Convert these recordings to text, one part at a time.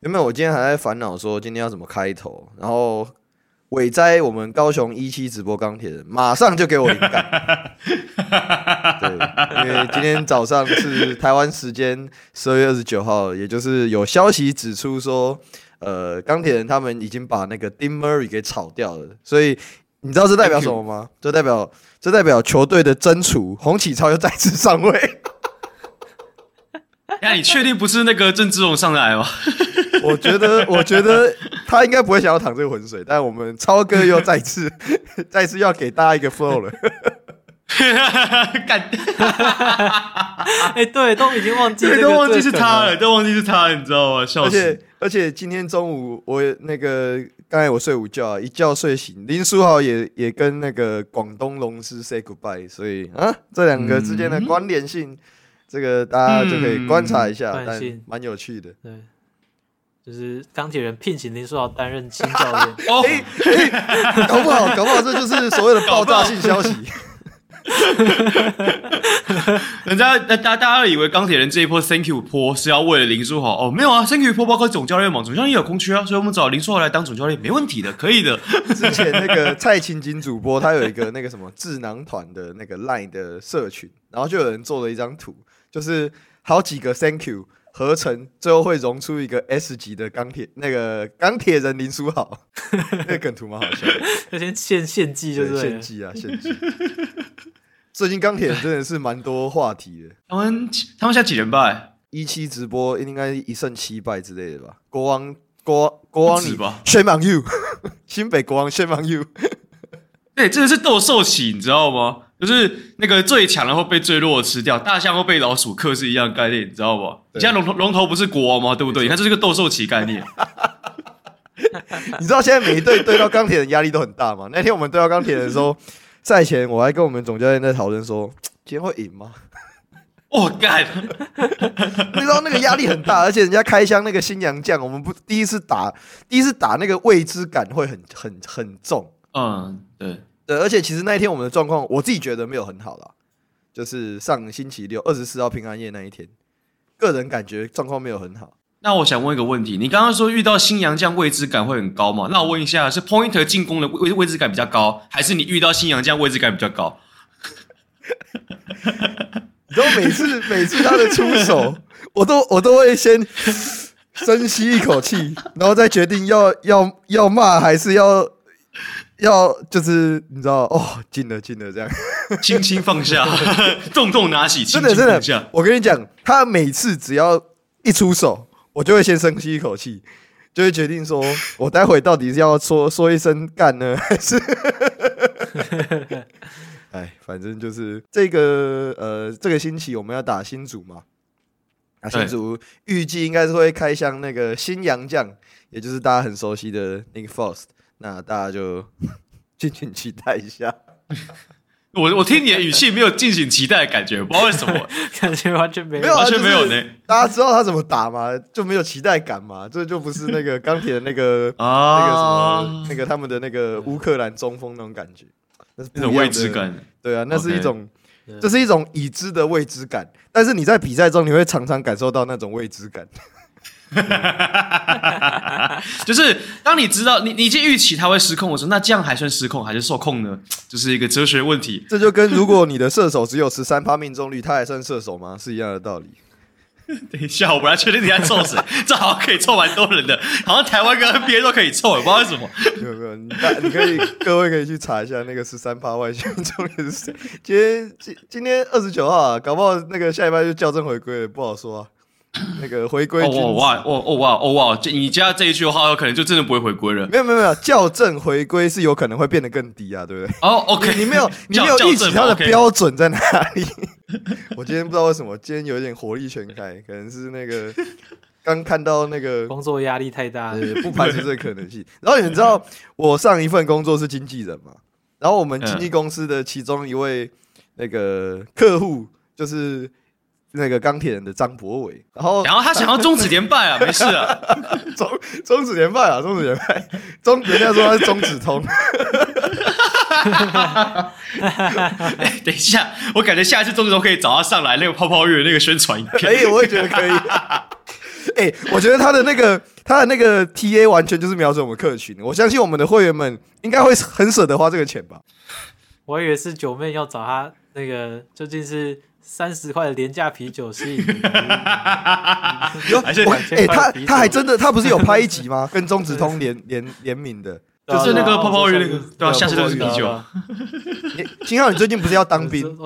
原本我今天还在烦恼说今天要怎么开头，然后伟哉我们高雄一期直播钢铁人马上就给我灵感。对，因为今天早上是台湾时间十二月二十九号，也就是有消息指出说，呃，钢铁人他们已经把那个 Dean Murray 给炒掉了，所以你知道这代表什么吗？这代表这代表球队的真厨洪启超又再次上位。那你确定不是那个郑志龙上来吗？我觉得，我觉得他应该不会想要淌这个浑水，但我们超哥又再次、再次要给大家一个 flow 了。干！哎，对，都已经忘记，都忘记是他了，都忘记是他了，你知道吗？笑死！而且，而且今天中午我那个刚才我睡午觉，一觉睡醒，林书豪也也跟那个广东龙狮 say goodbye，所以啊，这两个之间的关联性。这个大家就可以观察一下，嗯、但蛮有趣的。对，就是钢铁人聘请林书豪担任新教练。哦，搞不好，搞不好这就是所谓的爆炸性消息。人家大大家以为钢铁人这一波 Thank you 坡是要为了林书豪哦，没有啊，Thank you 坡包括总教练嘛，总教练也有空缺啊，所以我们找林书豪来当总教练没问题的，可以的。之前那个蔡琴金主播他有一个那个什么智囊团的那个 Line 的社群，然后就有人做了一张图。就是好几个 Thank you 合成，最后会融出一个 S 级的钢铁，那个钢铁人林书豪，那个梗图蛮好笑的。那先献献祭就是献祭啊，献祭。最近钢铁人真的是蛮多话题的。他们他们现在几连败？一期直播应该一胜七败之类的吧？国王国国王你吧，Shame on you！新北国王 Shame on you！对，真的是斗兽棋，你知道吗？就是那个最强的会被最弱的吃掉，大象会被老鼠克是一样的概念，你知道不？你现在龙头龙头不是国王吗？对不对？你看这是个斗兽棋概念。你知道现在每一队对到钢铁人压力都很大吗？那天我们对到钢铁人的时候，赛前我还跟我们总教练在讨论说，今天会赢吗？我 干！你知道那个压力很大，而且人家开箱那个新洋将，我们不第一次打，第一次打那个未知感会很很很重。嗯，对。对，而且其实那一天我们的状况，我自己觉得没有很好啦。就是上星期六二十四号平安夜那一天，个人感觉状况没有很好。那我想问一个问题，你刚刚说遇到新洋将位置感会很高吗？那我问一下，是 Pointer 进攻的位位置感比较高，还是你遇到新洋将位置感比较高？你知道每次每次他的出手，我都我都会先深吸一口气，然后再决定要要要骂还是要。要就是你知道哦，进了进了这样，轻轻放下，重重拿起，真的真的。我跟你讲，他每次只要一出手，我就会先深吸一口气，就会决定说，我待会到底是要说说一声干呢，还是？哎，反正就是这个呃，这个星期我们要打新组嘛，啊，新组预计应该是会开箱那个新洋将，也就是大家很熟悉的 Nick Faust。那大家就 敬请期待一下。我我听你的语气没有敬请期待的感觉，不知道为什么，感觉完全没有，没有完全没有呢。大家知道他怎么打吗？就没有期待感嘛？这就不是那个钢铁的那个啊，那个什么，那个他们的那个乌克兰中锋那种感觉，那是那种未知感。对啊，那是一种，这是一种已知的未知感。但是你在比赛中，你会常常感受到那种未知感。就是当你知道你你已经预期他会失控的时候，那这样还算失控还是受控呢？就是一个哲学问题。这就跟如果你的射手只有十三趴命中率，他还算射手吗？是一样的道理。等一下，我不太确定你在凑谁，这好像可以凑蛮多人的，好像台湾跟 NBA 都可以凑，我不知道为什么。没有没有，你你可以各位可以去查一下那个十三趴外线命中率是谁。今天今今天二十九号啊，搞不好那个下一拜就校正回归了，不好说啊。那个回归哦哇哦哦哇哦哇！你加这一句的话，有可能就真的不会回归了。没有没有没有，校正回归是有可能会变得更低啊，对不对？哦，OK，你没有你没有 预期它的标准在哪里？我今天不知道为什么，今天有点火力全开，可能是那个 刚看到那个工作压力太大，不排除这个可能性。然后你知道我上一份工作是经纪人嘛？然后我们经纪公司的其中一位那个客户就是。那个钢铁人的张博伟，然后然后他想要终止连败啊，没事啊，终终止连败啊，终止连败，终人家说他是中止通。哎，等一下，我感觉下一次中止通可以找他上来那个泡泡浴那个宣传影片，可以，我也觉得可以。哎，我觉得他的那个。他的那个 TA 完全就是瞄准我们客群，我相信我们的会员们应该会很舍得花这个钱吧。我以为是九妹要找他那个究竟是三十块的廉价啤酒是有还是哎、欸，他他还真的他不是有拍一集吗？跟中子通联联联名的，就是那个泡泡鱼那个，对啊，下次都是啤酒。金浩，你最近不是要当兵？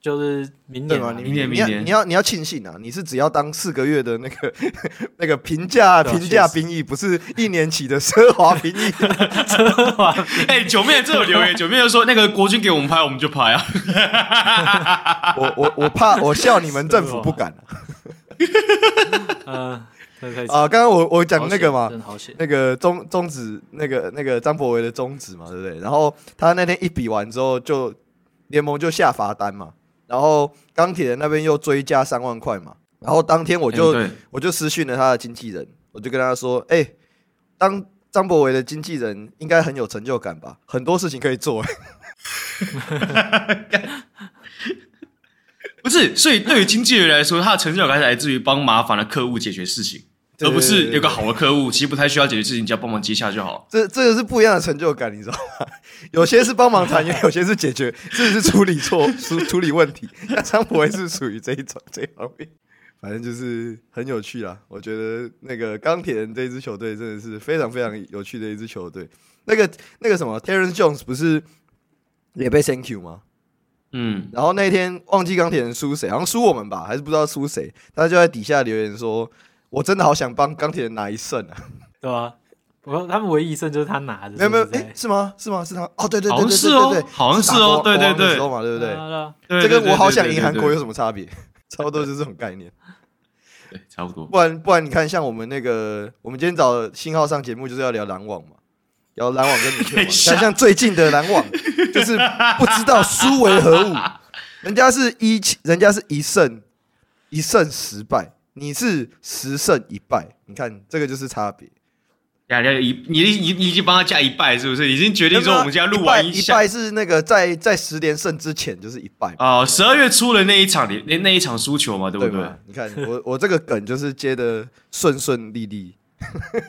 就是明年嘛，明年明年你要你要庆幸啊！你是只要当四个月的那个 那个平价平价兵役，不是一年期的奢华兵役。奢华，哎，九妹这有留言，九妹就说那个国军给我们拍，我们就拍啊。我我我怕我笑你们政府不敢。嗯，啊，刚刚我我讲那个嘛，那个中中指那个那个张博维的中指嘛，对不对？然后他那天一比完之后，就联盟就下罚单嘛。然后钢铁人那边又追加三万块嘛，然后当天我就、欸、我就私讯了他的经纪人，我就跟他说：“哎、欸，当张博伟的经纪人应该很有成就感吧？很多事情可以做。”不是，所以对于经纪人来说，他的成就感是来自于帮麻烦的客户解决事情。而不是有个好的客户，其实不太需要解决事情，只要帮忙接下就好。这这个是不一样的成就感，你知道吗？有些是帮忙谈，也 有些是解决，甚至是处理错、处处理问题。那张博也是属于这一种这一方面，反正就是很有趣啦。我觉得那个钢铁人这一支球队真的是非常非常有趣的一支球队。那个那个什么，Terrence Jones 不是也被 Thank you 吗？嗯，然后那天忘记钢铁人输谁，好像输我们吧，还是不知道输谁，他就在底下留言说。我真的好想帮钢铁人拿一胜啊，对吧？不过他们唯一一胜就是他拿的，没有没有，哎，是吗？是吗？是他？哦，对对对对对对，好像是哦，对对对，对不对？这跟我好想赢韩国有什么差别？差不多就是这种概念，对，差不多。不然不然，你看，像我们那个，我们今天找信号上节目就是要聊篮网嘛，聊篮网跟你球嘛。像像最近的篮网，就是不知道输为何物，人家是一，人家是一胜一胜十败。你是十胜一败，你看这个就是差别。呀呀，一你你你已经帮他加一败，是不是？已经决定说我们现在录完一败是那个在在十连胜之前就是一败哦，十二月初的那一场那那一场输球嘛，对不对？对你看我我这个梗就是接的顺顺利利，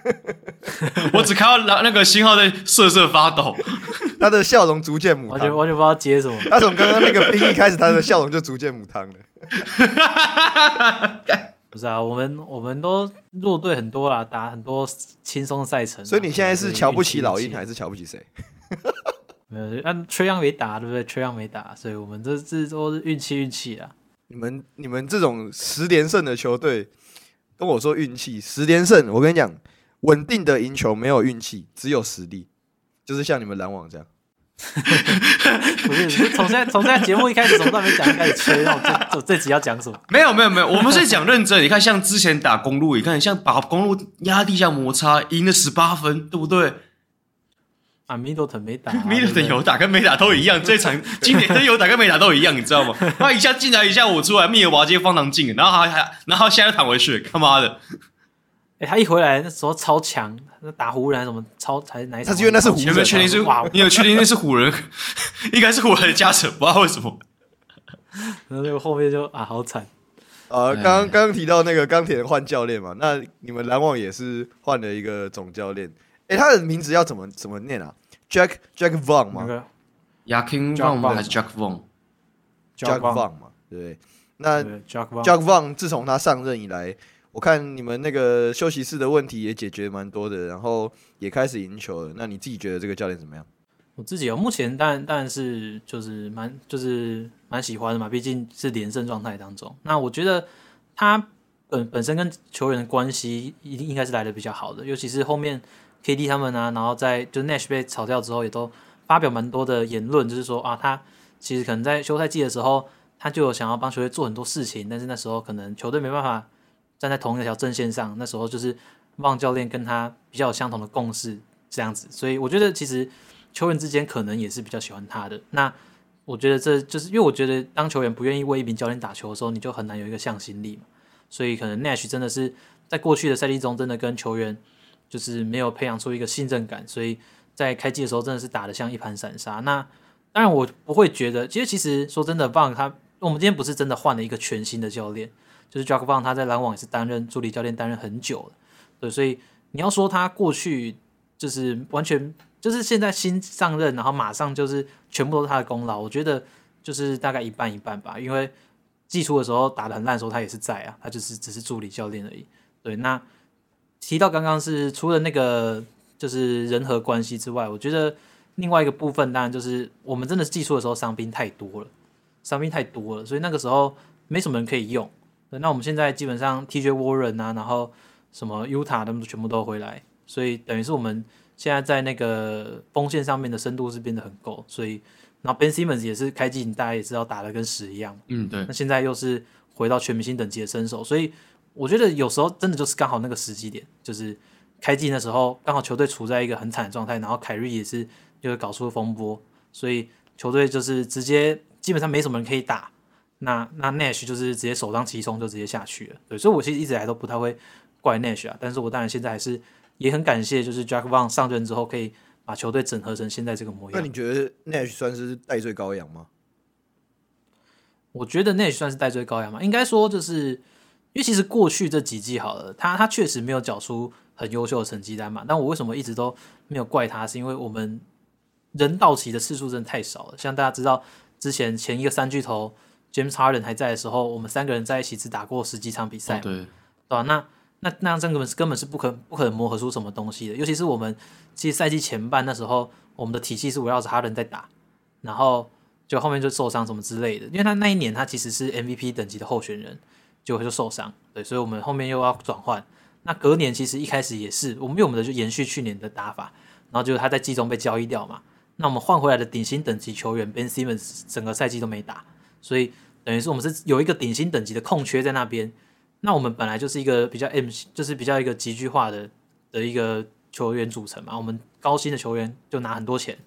我只看到那那个信号在瑟瑟发抖，他的笑容逐渐母汤，完全完全不知道接什么。他从刚刚那个兵一开始，他的笑容就逐渐母汤了。不是啊，我们我们都弱队很多啦，打很多轻松赛程。所以你现在是瞧不起老鹰，还是瞧不起谁？没有，按缺氧没打，对不对？缺氧没打，所以我们这这都是运气运气啊。你们你们这种十连胜的球队，跟我说运气，十连胜，我跟你讲，稳定的赢球没有运气，只有实力，就是像你们篮网这样。不是，从现在从现在节目一开始，从都没讲，开始吹，那我这这这集要讲什么？没有没有没有，我们是讲认真。你看，像之前打公路，你看像把公路压地下摩擦，赢了十八分，对不对？啊，Middleton 没打，Middleton 有打跟没打都一样。这场今年真有打跟没打都一样，你知道吗？他一下进来，一下我出来，密尔瓦街方糖进，然后还还然后现在躺回去，他妈的！哎、欸，他一回来那时候超强，那打湖人什么超才哪一场？他是因为那是湖人，有没有确定是？你有确定那是湖人？应该是湖人的加成，不知道为什么。然后那个后面就啊，好惨。呃，刚刚刚提到那个钢铁人换教练嘛，那你们篮网也是换了一个总教练。哎、欸，他的名字要怎么怎么念啊？Jack Jack Vaughn 吗？Joakim Vaughn 还是 Jack Vaughn？Jack Vaughn 嘛，对。那 Jack Vaughn 自从他上任以来。我看你们那个休息室的问题也解决蛮多的，然后也开始赢球了。那你自己觉得这个教练怎么样？我自己哦，目前当然当然是就是蛮就是蛮喜欢的嘛，毕竟是连胜状态当中。那我觉得他本本身跟球员的关系一定应该是来的比较好的，尤其是后面 KD 他们啊，然后在就 Nash 被炒掉之后，也都发表蛮多的言论，就是说啊，他其实可能在休赛季的时候，他就有想要帮球队做很多事情，但是那时候可能球队没办法。站在同一条阵线上，那时候就是旺教练跟他比较有相同的共识这样子，所以我觉得其实球员之间可能也是比较喜欢他的。那我觉得这就是因为我觉得当球员不愿意为一名教练打球的时候，你就很难有一个向心力嘛。所以可能 Nash 真的是在过去的赛季中，真的跟球员就是没有培养出一个信任感，所以在开季的时候真的是打得像一盘散沙。那当然我不会觉得，其实其实说真的，旺他我们今天不是真的换了一个全新的教练。就是 Jacque Vaughn 他在篮网也是担任助理教练，担任很久了，对，所以你要说他过去就是完全就是现在新上任，然后马上就是全部都是他的功劳，我觉得就是大概一半一半吧。因为季初的时候打得很烂的时候，他也是在啊，他就是只是助理教练而已。对，那提到刚刚是除了那个就是人和关系之外，我觉得另外一个部分当然就是我们真的是季初的时候伤兵太多了，伤兵太多了，所以那个时候没什么人可以用。对，那我们现在基本上 TJ Warren 啊，然后什么 Utah 他们全部都回来，所以等于是我们现在在那个锋线上面的深度是变得很够，所以然后 Ben Simmons 也是开季大家也知道打的跟屎一样，嗯对，那现在又是回到全明星等级的身手，所以我觉得有时候真的就是刚好那个时机点，就是开季的时候刚好球队处在一个很惨的状态，然后凯瑞也是就是搞出了风波，所以球队就是直接基本上没什么人可以打。那那 Nash 就是直接首当其冲就直接下去了，对，所以我其实一直来都不太会怪 Nash 啊，但是我当然现在还是也很感谢，就是 Jacque Vaughn 上任之后可以把球队整合成现在这个模样。那你觉得 Nash 算是戴罪羔羊吗？我觉得 Nash 算是戴罪羔羊嘛？应该说就是因为其实过去这几季好了，他他确实没有缴出很优秀的成绩单嘛，但我为什么一直都没有怪他？是因为我们人到齐的次数真的太少了，像大家知道之前前一个三巨头。James Harden 还在的时候，我们三个人在一起只打过十几场比赛，哦，对，对吧？那那那样根本是根本是不可不可能磨合出什么东西的。尤其是我们其实赛季前半那时候，我们的体系是围绕着 Harden 在打，然后就后面就受伤什么之类的。因为他那一年他其实是 MVP 等级的候选人，结果就受伤，对，所以我们后面又要转换。那隔年其实一开始也是，我们用我们的就延续去年的打法，然后就是他在季中被交易掉嘛，那我们换回来的顶薪等级球员 Ben Simmons 整个赛季都没打。所以等于是我们是有一个顶薪等级的空缺在那边，那我们本来就是一个比较 M，就是比较一个集聚化的的一个球员组成嘛。我们高薪的球员就拿很多钱，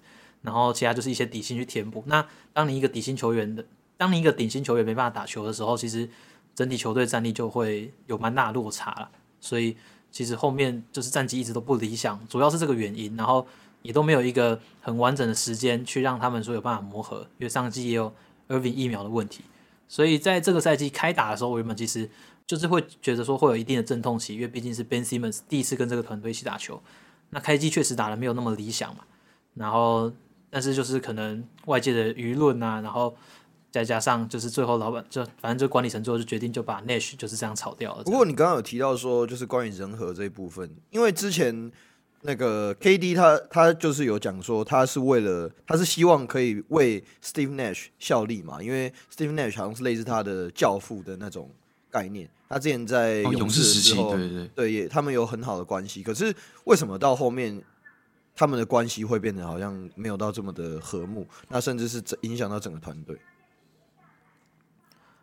然后其他就是一些底薪去填补。那当你一个底薪球员的，当你一个顶薪球员没办法打球的时候，其实整体球队战力就会有蛮大落差了。所以其实后面就是战绩一直都不理想，主要是这个原因，然后也都没有一个很完整的时间去让他们说有办法磨合，因为上季也有。尔文疫苗的问题，所以在这个赛季开打的时候，我原本其实就是会觉得说会有一定的阵痛期，因为毕竟是 Ben Simmons 第一次跟这个团队一起打球。那开机确实打得没有那么理想嘛，然后但是就是可能外界的舆论啊，然后再加上就是最后老板就反正就管理层最后就决定就把 Nash 就是这样炒掉了。不过你刚刚有提到说就是关于人和这一部分，因为之前。那个 KD 他他就是有讲说，他是为了他是希望可以为 Steve Nash 效力嘛，因为 Steve Nash 好像是类似他的教父的那种概念。他之前在勇士的时候，哦、勇士时期，对对对，也他们有很好的关系。可是为什么到后面他们的关系会变得好像没有到这么的和睦？那甚至是影响到整个团队。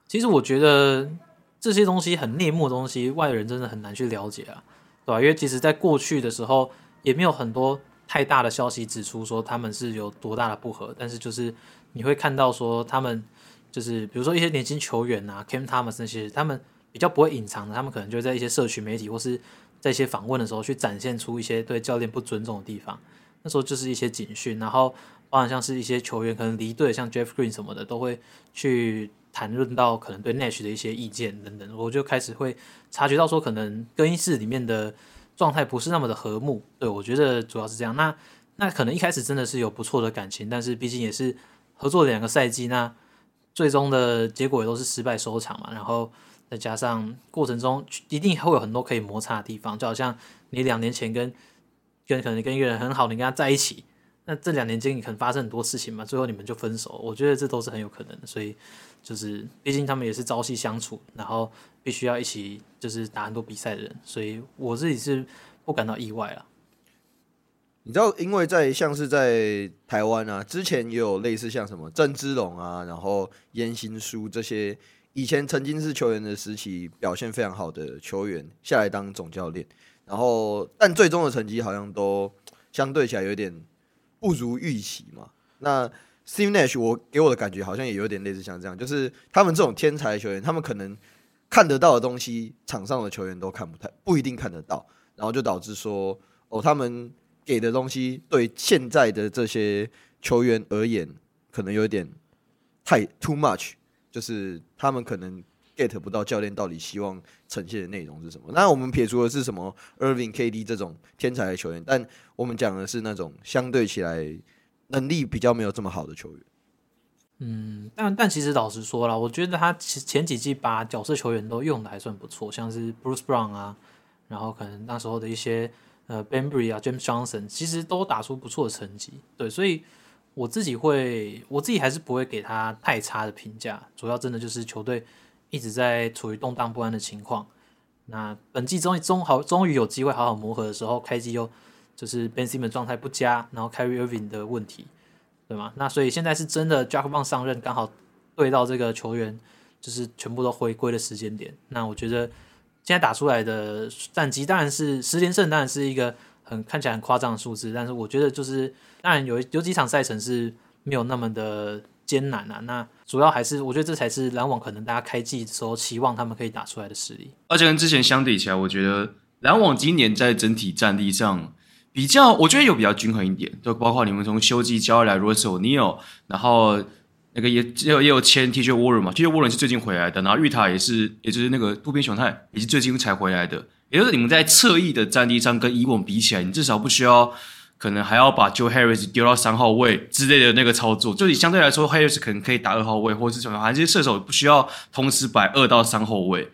其实我觉得这些东西很内幕的东西，外人真的很难去了解啊，对吧？因为其实在过去的时候。也没有很多太大的消息指出说他们是有多大的不合，但是就是你会看到说他们就是比如说一些年轻球员啊，Cam Thomas 那些，他们比较不会隐藏的，他们可能就在一些社群媒体或是在一些访问的时候去展现出一些对教练不尊重的地方，那时候就是一些警讯，然后包含像是一些球员可能离队，像 Jeff Green 什么的，都会去谈论到可能对 Nash 的一些意见等等，我就开始会察觉到说可能更衣室里面的。状态不是那么的和睦，对，我觉得主要是这样。那那可能一开始真的是有不错的感情，但是毕竟也是合作两个赛季，那最终的结果也都是失败收场嘛。然后再加上过程中一定会有很多可以摩擦的地方，就好像你两年前跟跟可能跟一个人很好，你跟他在一起，那这两年间你可能发生很多事情嘛，最后你们就分手。我觉得这都是很有可能的，所以就是毕竟他们也是朝夕相处，然后。必须要一起就是打很多比赛的人，所以我自己是不感到意外了。你知道，因为在像是在台湾啊，之前也有类似像什么郑芝龙啊，然后颜行书这些以前曾经是球员的时期表现非常好的球员下来当总教练，然后但最终的成绩好像都相对起来有点不如预期嘛。那 Steve Nash 我给我的感觉好像也有点类似像这样，就是他们这种天才球员，他们可能。看得到的东西，场上的球员都看不太，不一定看得到，然后就导致说，哦，他们给的东西对现在的这些球员而言，可能有点太 too much，就是他们可能 get 不到教练到底希望呈现的内容是什么。那我们撇除的是什么 Irving、KD 这种天才的球员，但我们讲的是那种相对起来能力比较没有这么好的球员。嗯，但但其实老实说了，我觉得他前前几季把角色球员都用的还算不错，像是 Bruce Brown 啊，然后可能那时候的一些呃 Bembry 啊、James Johnson，其实都打出不错的成绩。对，所以我自己会，我自己还是不会给他太差的评价。主要真的就是球队一直在处于动荡不安的情况。那本季终于终好终于有机会好好磨合的时候，开机又就是 Ben s i m m o n 状态不佳，然后 Kyrie Irving 的问题。对吗？那所以现在是真的，Jacque Vaughn 上任刚好对到这个球员，就是全部都回归的时间点。那我觉得现在打出来的战绩当然是十连胜，当然是一个很看起来很夸张的数字。但是我觉得就是当然有有几场赛程是没有那么的艰难啊。那主要还是我觉得这才是篮网可能大家开季的时候期望他们可以打出来的实力。而且跟之前相比起来，我觉得篮网今年在整体战力上。比较，我觉得有比较均衡一点，就包括你们从休季交易来 Royce O'Neale，然后那个也也有也有签 TJ Warren 嘛，TJ Warren 是最近回来的，然后玉塔也是，也就是那个渡边雄太也是最近才回来的，也就是你们在侧翼的战力上跟以往比起来，你至少不需要可能还要把 Joe Harris 丢到三号位之类的那个操作，就你相对来说 Harris 可能可以打二号位，或者是什么，反正这些射手不需要同时摆二到三后卫，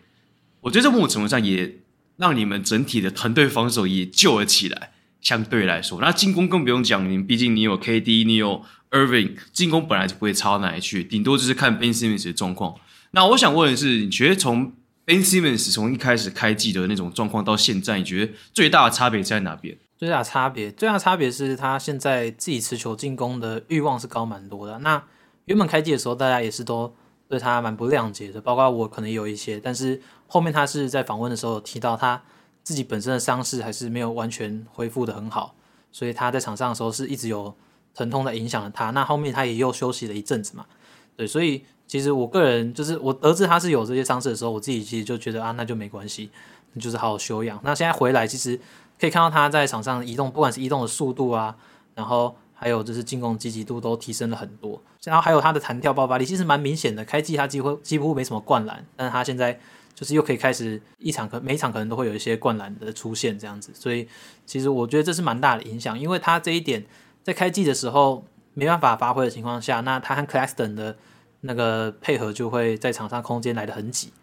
我觉得这某种程度上也让你们整体的团队防守也救了起来。相对来说，那进攻更不用讲，你毕竟你有 KD，你有 Irving，进攻本来就不会差到哪里去，顶多就是看 Ben Simmons 的状况。那我想问的是，你觉得从 Ben Simmons 从一开始开季的那种状况到现在，你觉得最大的差别在哪边？最大差别，最大差别是他现在自己持球进攻的欲望是高蛮多的。那原本开季的时候，大家也是都对他蛮不谅解的，包括我可能有一些，但是后面他是在访问的时候提到他。自己本身的伤势还是没有完全恢复得很好，所以他在场上的时候是一直有疼痛在影响了他。那后面他也又休息了一阵子嘛，对，所以其实我个人就是我得知他是有这些伤势的时候，我自己其实就觉得啊，那就没关系，就是好好休养。那现在回来，其实可以看到他在场上移动，不管是移动的速度啊，然后还有就是进攻积极度都提升了很多，然后还有他的弹跳爆发力，其实蛮明显的。开季他几乎几乎没什么灌篮，但是他现在。就是又可以开始一场，可每一场可能都会有一些灌篮的出现这样子，所以其实我觉得这是蛮大的影响，因为他这一点在开季的时候没办法发挥的情况下，那他和 Claxton 的那个配合就会在场上空间来得很挤，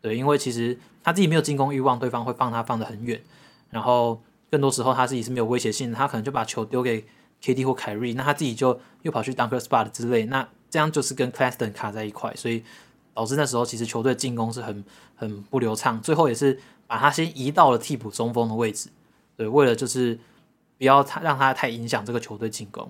对，因为其实他自己没有进攻欲望，对方会放他放得很远，然后更多时候他自己是没有威胁性的，他可能就把球丢给 KD 或凯瑞，那他自己就又跑去 Dunker Spot 之类，那这样就是跟 Claxton 卡在一块，所以。导致那时候其实球队进攻是很很不流畅，最后也是把他先移到了替补中锋的位置，对，为了就是不要他让他太影响这个球队进攻。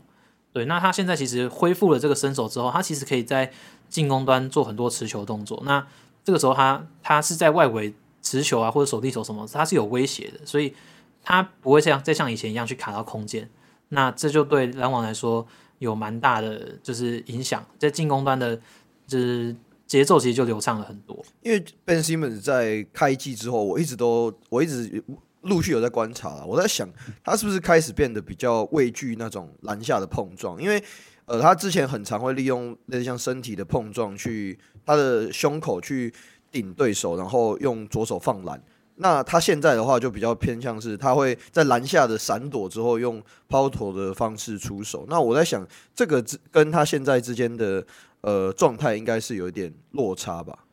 对，那他现在其实恢复了这个身手之后，他其实可以在进攻端做很多持球动作。那这个时候他他是在外围持球啊，或者手递手什么，他是有威胁的，所以他不会像再像以前一样去卡到空间。那这就对篮网来说有蛮大的就是影响，在进攻端的，就是。节奏其实就流畅了很多，因为 Ben Simmons 在开季之后，我一直都我一直陆续有在观察，我在想他是不是开始变得比较畏惧那种篮下的碰撞，因为呃他之前很常会利用那像身体的碰撞去他的胸口去顶对手，然后用左手放篮。那他现在的话就比较偏向是他会在篮下的闪躲之后用抛投的方式出手。那我在想这个之跟他现在之间的。呃，状态应该是有一点落差吧。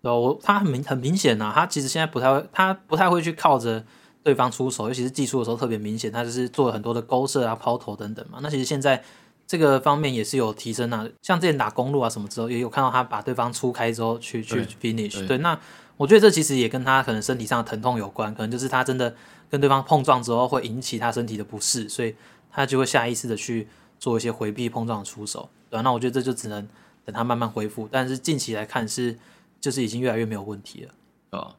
哦，他很明很明显呐，他其实现在不太会，他不太会去靠着对方出手，尤其是技术的时候特别明显，他就是做了很多的勾射啊、抛投等等嘛。那其实现在这个方面也是有提升啊，像之前打公路啊什么之后，也有看到他把对方出开之后去去 finish 对。对，那我觉得这其实也跟他可能身体上的疼痛有关，可能就是他真的跟对方碰撞之后会引起他身体的不适，所以他就会下意识的去做一些回避碰撞的出手。对，那我觉得这就只能等他慢慢恢复，但是近期来看是就是已经越来越没有问题了啊。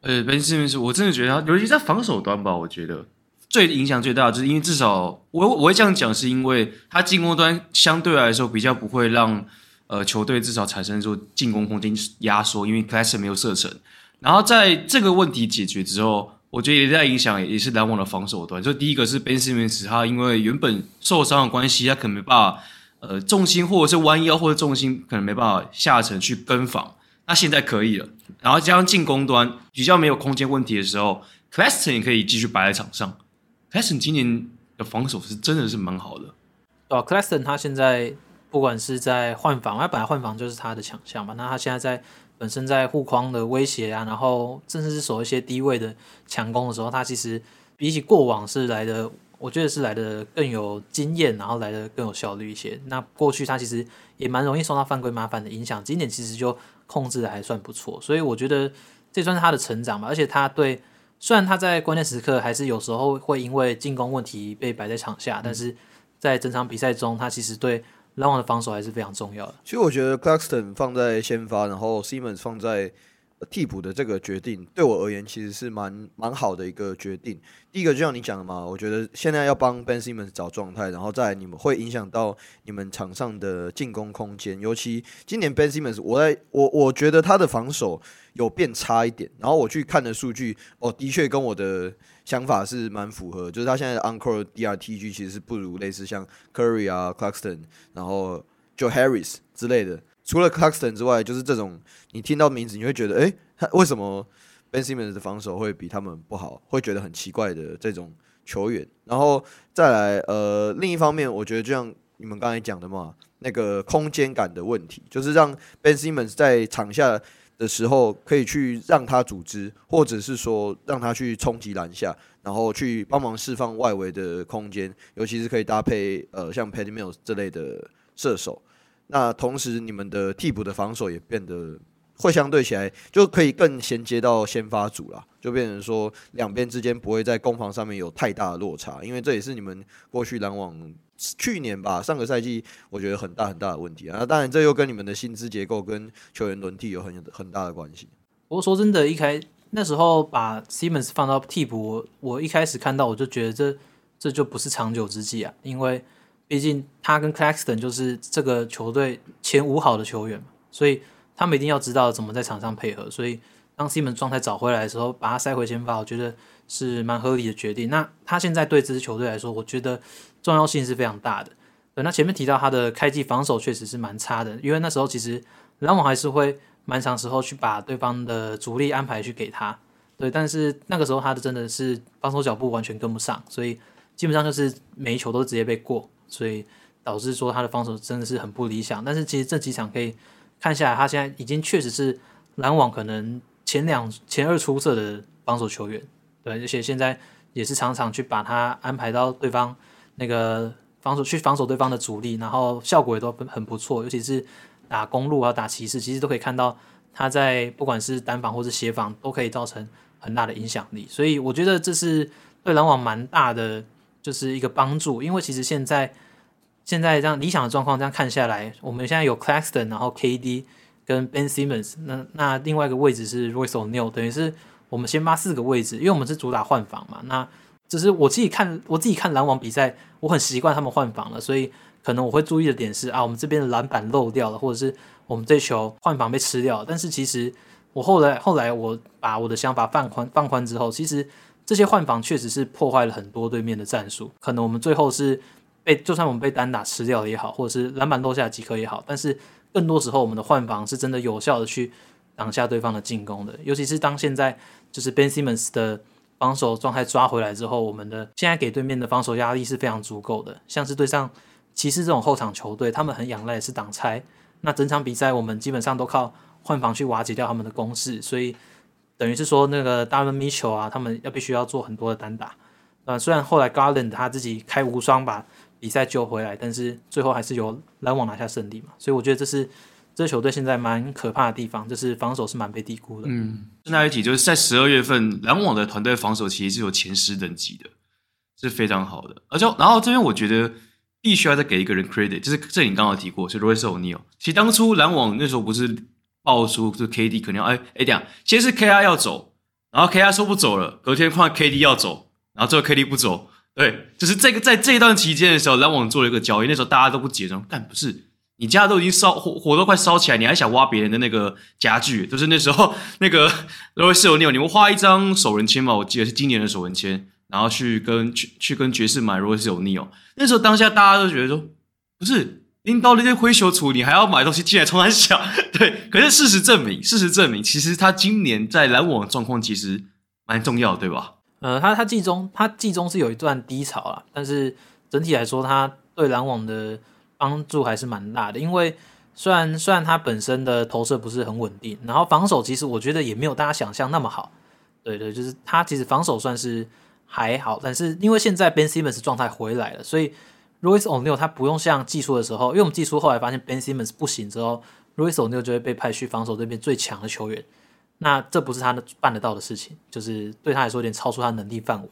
呃，Ben Simmons，我真的觉得，尤其在防守端吧，我觉得最影响最大就是因为至少我我会这样讲，是因为他进攻端相对来说比较不会让呃球队至少产生说进攻空间压缩，因为 Claxton 没有射程。然后在这个问题解决之后，我觉得也在影响也是篮网的防守端。就第一个是 Ben Simmons，他因为原本受伤的关系，他可能没办法。呃，重心或者是弯腰或者重心可能没办法下沉去跟防，那现在可以了。然后加上进攻端比较没有空间问题的时候，Claxton 也可以继续摆在场上。Claxton 今年的防守是真的是蛮好的。对啊，Claxton 他现在不管是在换防，他本来换防就是他的强项嘛。那他现在在本身在护框的威胁啊，然后甚至是守一些低位的强攻的时候，他其实比起过往是来的。我觉得是来的更有经验，然后来的更有效率一些。那过去他其实也蛮容易受到犯规麻烦的影响，今年其实就控制的还算不错，所以我觉得这算是他的成长吧。而且他对，虽然他在关键时刻还是有时候会因为进攻问题被摆在场下，但是在整场比赛中，他其实对篮网的防守还是非常重要的。其实我觉得 Claxton 放在先发，然后 Simmons 放在。替补的这个决定对我而言其实是蛮蛮好的一个决定。第一个就像你讲的嘛，我觉得现在要帮 Ben Simmons 找状态，然后再你们会影响到你们场上的进攻空间。尤其今年 Ben Simmons，我在我我觉得他的防守有变差一点。然后我去看的数据，哦，的确跟我的想法是蛮符合。就是他现在的 On-Court DRTG 其实是不如类似像 Curry 啊、Claxton，然后 Joe Harris 之类的。除了 Claxton 之外，就是这种你听到名字，你会觉得，诶，他为什么 Ben Simmons 的防守会比他们不好？会觉得很奇怪的这种球员。然后再来，呃，另一方面，我觉得就像你们刚才讲的嘛，那个空间感的问题，就是让 Ben Simmons 在场下的时候，可以去让他组织，或者是说让他去冲击篮下，然后去帮忙释放外围的空间，尤其是可以搭配呃像 Patty Mills 这类的射手。那同时，你们的替补的防守也变得会相对起来就可以更衔接到先发组了，就变成说两边之间不会在攻防上面有太大的落差，因为这也是你们过去篮网去年吧，上个赛季我觉得很大很大的问题啊。那当然，这又跟你们的薪资结构跟球员轮替有很很大的关系。不过说真的，一开那时候把 Simmons 放到替补，我我一开始看到我就觉得这这就不是长久之计啊，因为。毕竟他跟 Claxton 就是这个球队前五好的球员，所以他们一定要知道怎么在场上配合。所以当 Simmons 状态找回来的时候，把他塞回先发，我觉得是蛮合理的决定。那他现在对这支球队来说，我觉得重要性是非常大的。对，那前面提到他的开季防守确实是蛮差的，因为那时候其实篮网还是会蛮长时候去把对方的主力安排去给他。对，但是那个时候他的真的是防守脚步完全跟不上，所以基本上就是每一球都直接被过。所以导致说他的防守真的是很不理想，但是其实这几场可以看下来，他现在已经确实是篮网可能前两前二出色的防守球员，对，而且现在也是常常去把他安排到对方那个防守去防守对方的主力，然后效果也都很不错，尤其是打公路啊打骑士，其实都可以看到他在不管是单防或是协防都可以造成很大的影响力，所以我觉得这是对篮网蛮大的。就是一个帮助，因为其实现在现在这样理想的状况这样看下来，我们现在有 Claxton，然后 KD 跟 Ben Simmons，那那另外一个位置是 Royce O'Neal，等于是我们先发四个位置，因为我们是主打换防嘛。那只是我自己看我自己看篮网比赛，我很习惯他们换防了，所以可能我会注意的点是啊，我们这边的篮板漏掉了，或者是我们这球换防被吃掉了。但是其实我后来后来我把我的想法放宽放宽之后，其实。这些换防确实是破坏了很多对面的战术，可能我们最后是被，就算我们被单打吃掉了也好，或者是篮板漏下几颗也好，但是更多时候我们的换防是真的有效的去挡下对方的进攻的。尤其是当现在就是 Ben Simmons 的防守状态抓回来之后，我们的现在给对面的防守压力是非常足够的。像是对上骑士这种后场球队，他们很仰赖是挡拆，那整场比赛我们基本上都靠换防去瓦解掉他们的攻势，所以。等于是说，那个 Donovan Mitchell 啊，他们要必须要做很多的单打。呃，虽然后来 Garland 他自己开无双把比赛救回来，但是最后还是由篮网拿下胜利嘛。所以我觉得这是这球队现在蛮可怕的地方，就是防守是蛮被低估的。嗯，顺带一提，就是在十二月份，篮网的团队防守其实是有前十等级的，是非常好的。而且，然后这边我觉得必须要再给一个人 credit，就是这你刚刚提过，是 Royce O'Neal。其实当初篮网那时候不是。爆出就 KD 可能要哎哎这样，先是 KR 要走，然后 KR 说不走了，隔天换 KD 要走，然后最后 KD 不走，对，就是这个在这一段期间的时候，篮网做了一个交易，那时候大家都不解，说但不是你家都已经烧火火都快烧起来，你还想挖别人的那个家具？就是那时候那个如果是有你有你们画一张首轮签嘛，我记得是今年的首轮签，然后去跟去去跟爵士买如果是有你有，那时候当下大家都觉得说不是拎到那些灰球处，你还要买东西进来冲他笑。对，可是事实证明，事实证明，其实他今年在篮网状况其实蛮重要，对吧？呃，他他季中他季中是有一段低潮啊，但是整体来说，他对篮网的帮助还是蛮大的。因为虽然虽然他本身的投射不是很稳定，然后防守其实我觉得也没有大家想象那么好。对对，就是他其实防守算是还好，但是因为现在 Ben Simmons 状态回来了，所以。Royce o n e i l 他不用像技术的时候，因为我们技术后来发现 Ben Simmons 不行之后，Royce o n e i l 就会被派去防守这边最强的球员。那这不是他的办得到的事情，就是对他来说有点超出他能力范围。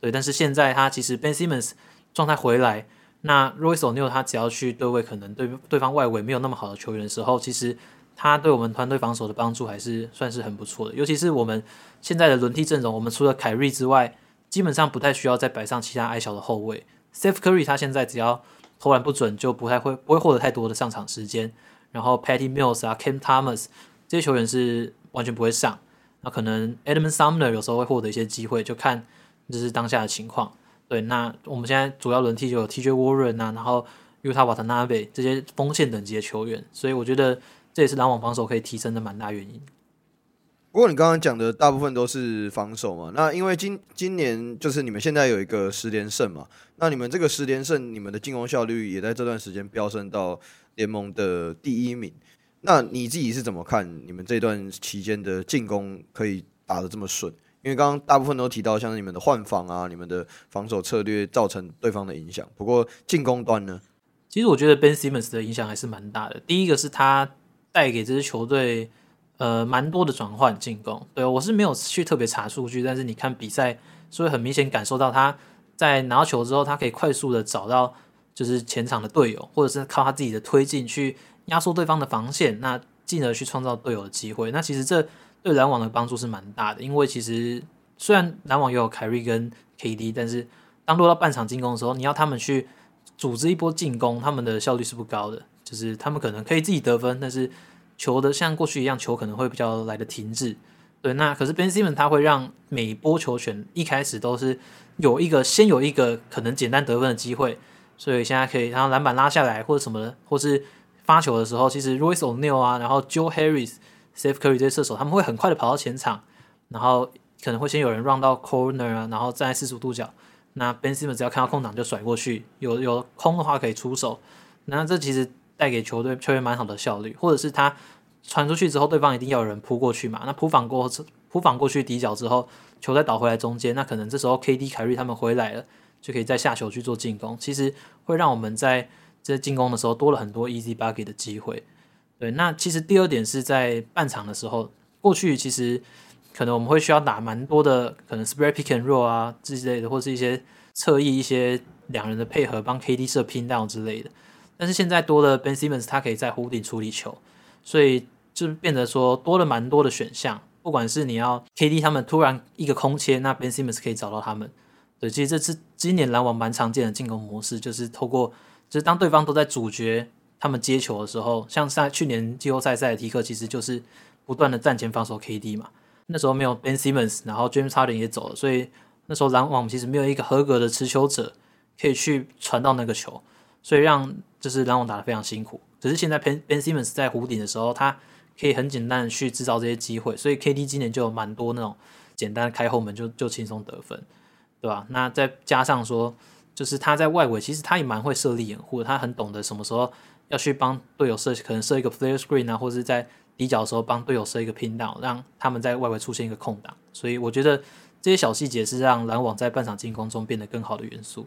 对，但是现在他其实 Ben Simmons 状态回来，那 Royce O'Neal 他只要去对位可能对对方外围没有那么好的球员的时候，其实他对我们团队防守的帮助还是算是很不错的。尤其是我们现在的轮替阵容，我们除了凯瑞之外，基本上不太需要再摆上其他矮小的后卫。Steph Curry 他现在只要投篮不准，就不太会不会获得太多的上场时间。然后 Patty Mills 啊，Cam Thomas 这些球员是完全不会上。那可能 Edmond Sumner 有时候会获得一些机会，就看就是当下的情况。对，那我们现在主要轮替就有 TJ Warren 啊，然后 Yuta Watanabe 这些锋线等级的球员，所以我觉得这也是篮网防守可以提升的蛮大原因。不过你刚刚讲的大部分都是防守嘛，那因为今今年就是你们现在有一个十连胜嘛，那你们这个十连胜，你们的进攻效率也在这段时间飙升到联盟的第一名。那你自己是怎么看你们这段期间的进攻可以打得这么顺？因为刚刚大部分都提到像你们的换防啊，你们的防守策略造成对方的影响。不过进攻端呢？其实我觉得 Ben Simmons 的影响还是蛮大的。第一个是他带给这支球队。呃，蛮多的转换进攻，对，我是没有去特别查数据，但是你看比赛，所以很明显感受到他在拿到球之后，他可以快速的找到就是前场的队友，或者是靠他自己的推进去压缩对方的防线，那进而去创造队友的机会。那其实这对篮网的帮助是蛮大的，因为其实虽然篮网也有凯瑞跟 KD，但是当落到半场进攻的时候，你要他们去组织一波进攻，他们的效率是不高的，就是他们可能可以自己得分，但是。球的像过去一样，球可能会比较来的停滞，对。那可是 Ben Simmons 他会让每波球权一开始都是有一个先有一个可能简单得分的机会，所以现在可以让篮板拉下来或者什么的，或是发球的时候，其实 Royce O'Neal 啊，然后 Joe Harris、Steph Curry 这些射手他们会很快的跑到前场，然后可能会先有人 run 到 corner 啊，然后站在四十五度角，那 Ben Simmons 只要看到空档就甩过去，有有空的话可以出手，那这其实。带给球队球员蛮好的效率，或者是他传出去之后，对方一定要有人扑过去嘛。那扑防过扑防过去底角之后，球再倒回来中间，那可能这时候 KD 凯瑞他们回来了，就可以再下球去做进攻。其实会让我们在这进攻的时候多了很多 easy bucket 的机会。对，那其实第二点是在半场的时候，过去其实可能我们会需要打蛮多的，可能 spread pick and roll 啊之类的，或是一些侧翼一些两人的配合，帮 KD 射 pin down 之类的。但是现在多了 Ben Simmons，他可以在弧顶处理球，所以就变得说多了蛮多的选项。不管是你要 KD 他们突然一个空切，那 Ben Simmons 可以找到他们。对，其实这是今年篮网蛮常见的进攻模式，就是透过就是当对方都在主角他们接球的时候，像在去年季后赛赛提克其实就是不断的站前防守 KD 嘛。那时候没有 Ben Simmons，然后 James Harden 也走了，所以那时候篮网其实没有一个合格的持球者可以去传到那个球，所以让。就是篮网打得非常辛苦，只是现在 Ben Ben Simmons 在弧顶的时候，他可以很简单的去制造这些机会，所以 KD 今年就有蛮多那种简单的开后门就就轻松得分，对吧？那再加上说，就是他在外围其实他也蛮会设立掩护，他很懂得什么时候要去帮队友设，可能设一个 flare screen 啊，或者是在底角的时候帮队友设一个 pin down，让他们在外围出现一个空档，所以我觉得这些小细节是让篮网在半场进攻中变得更好的元素。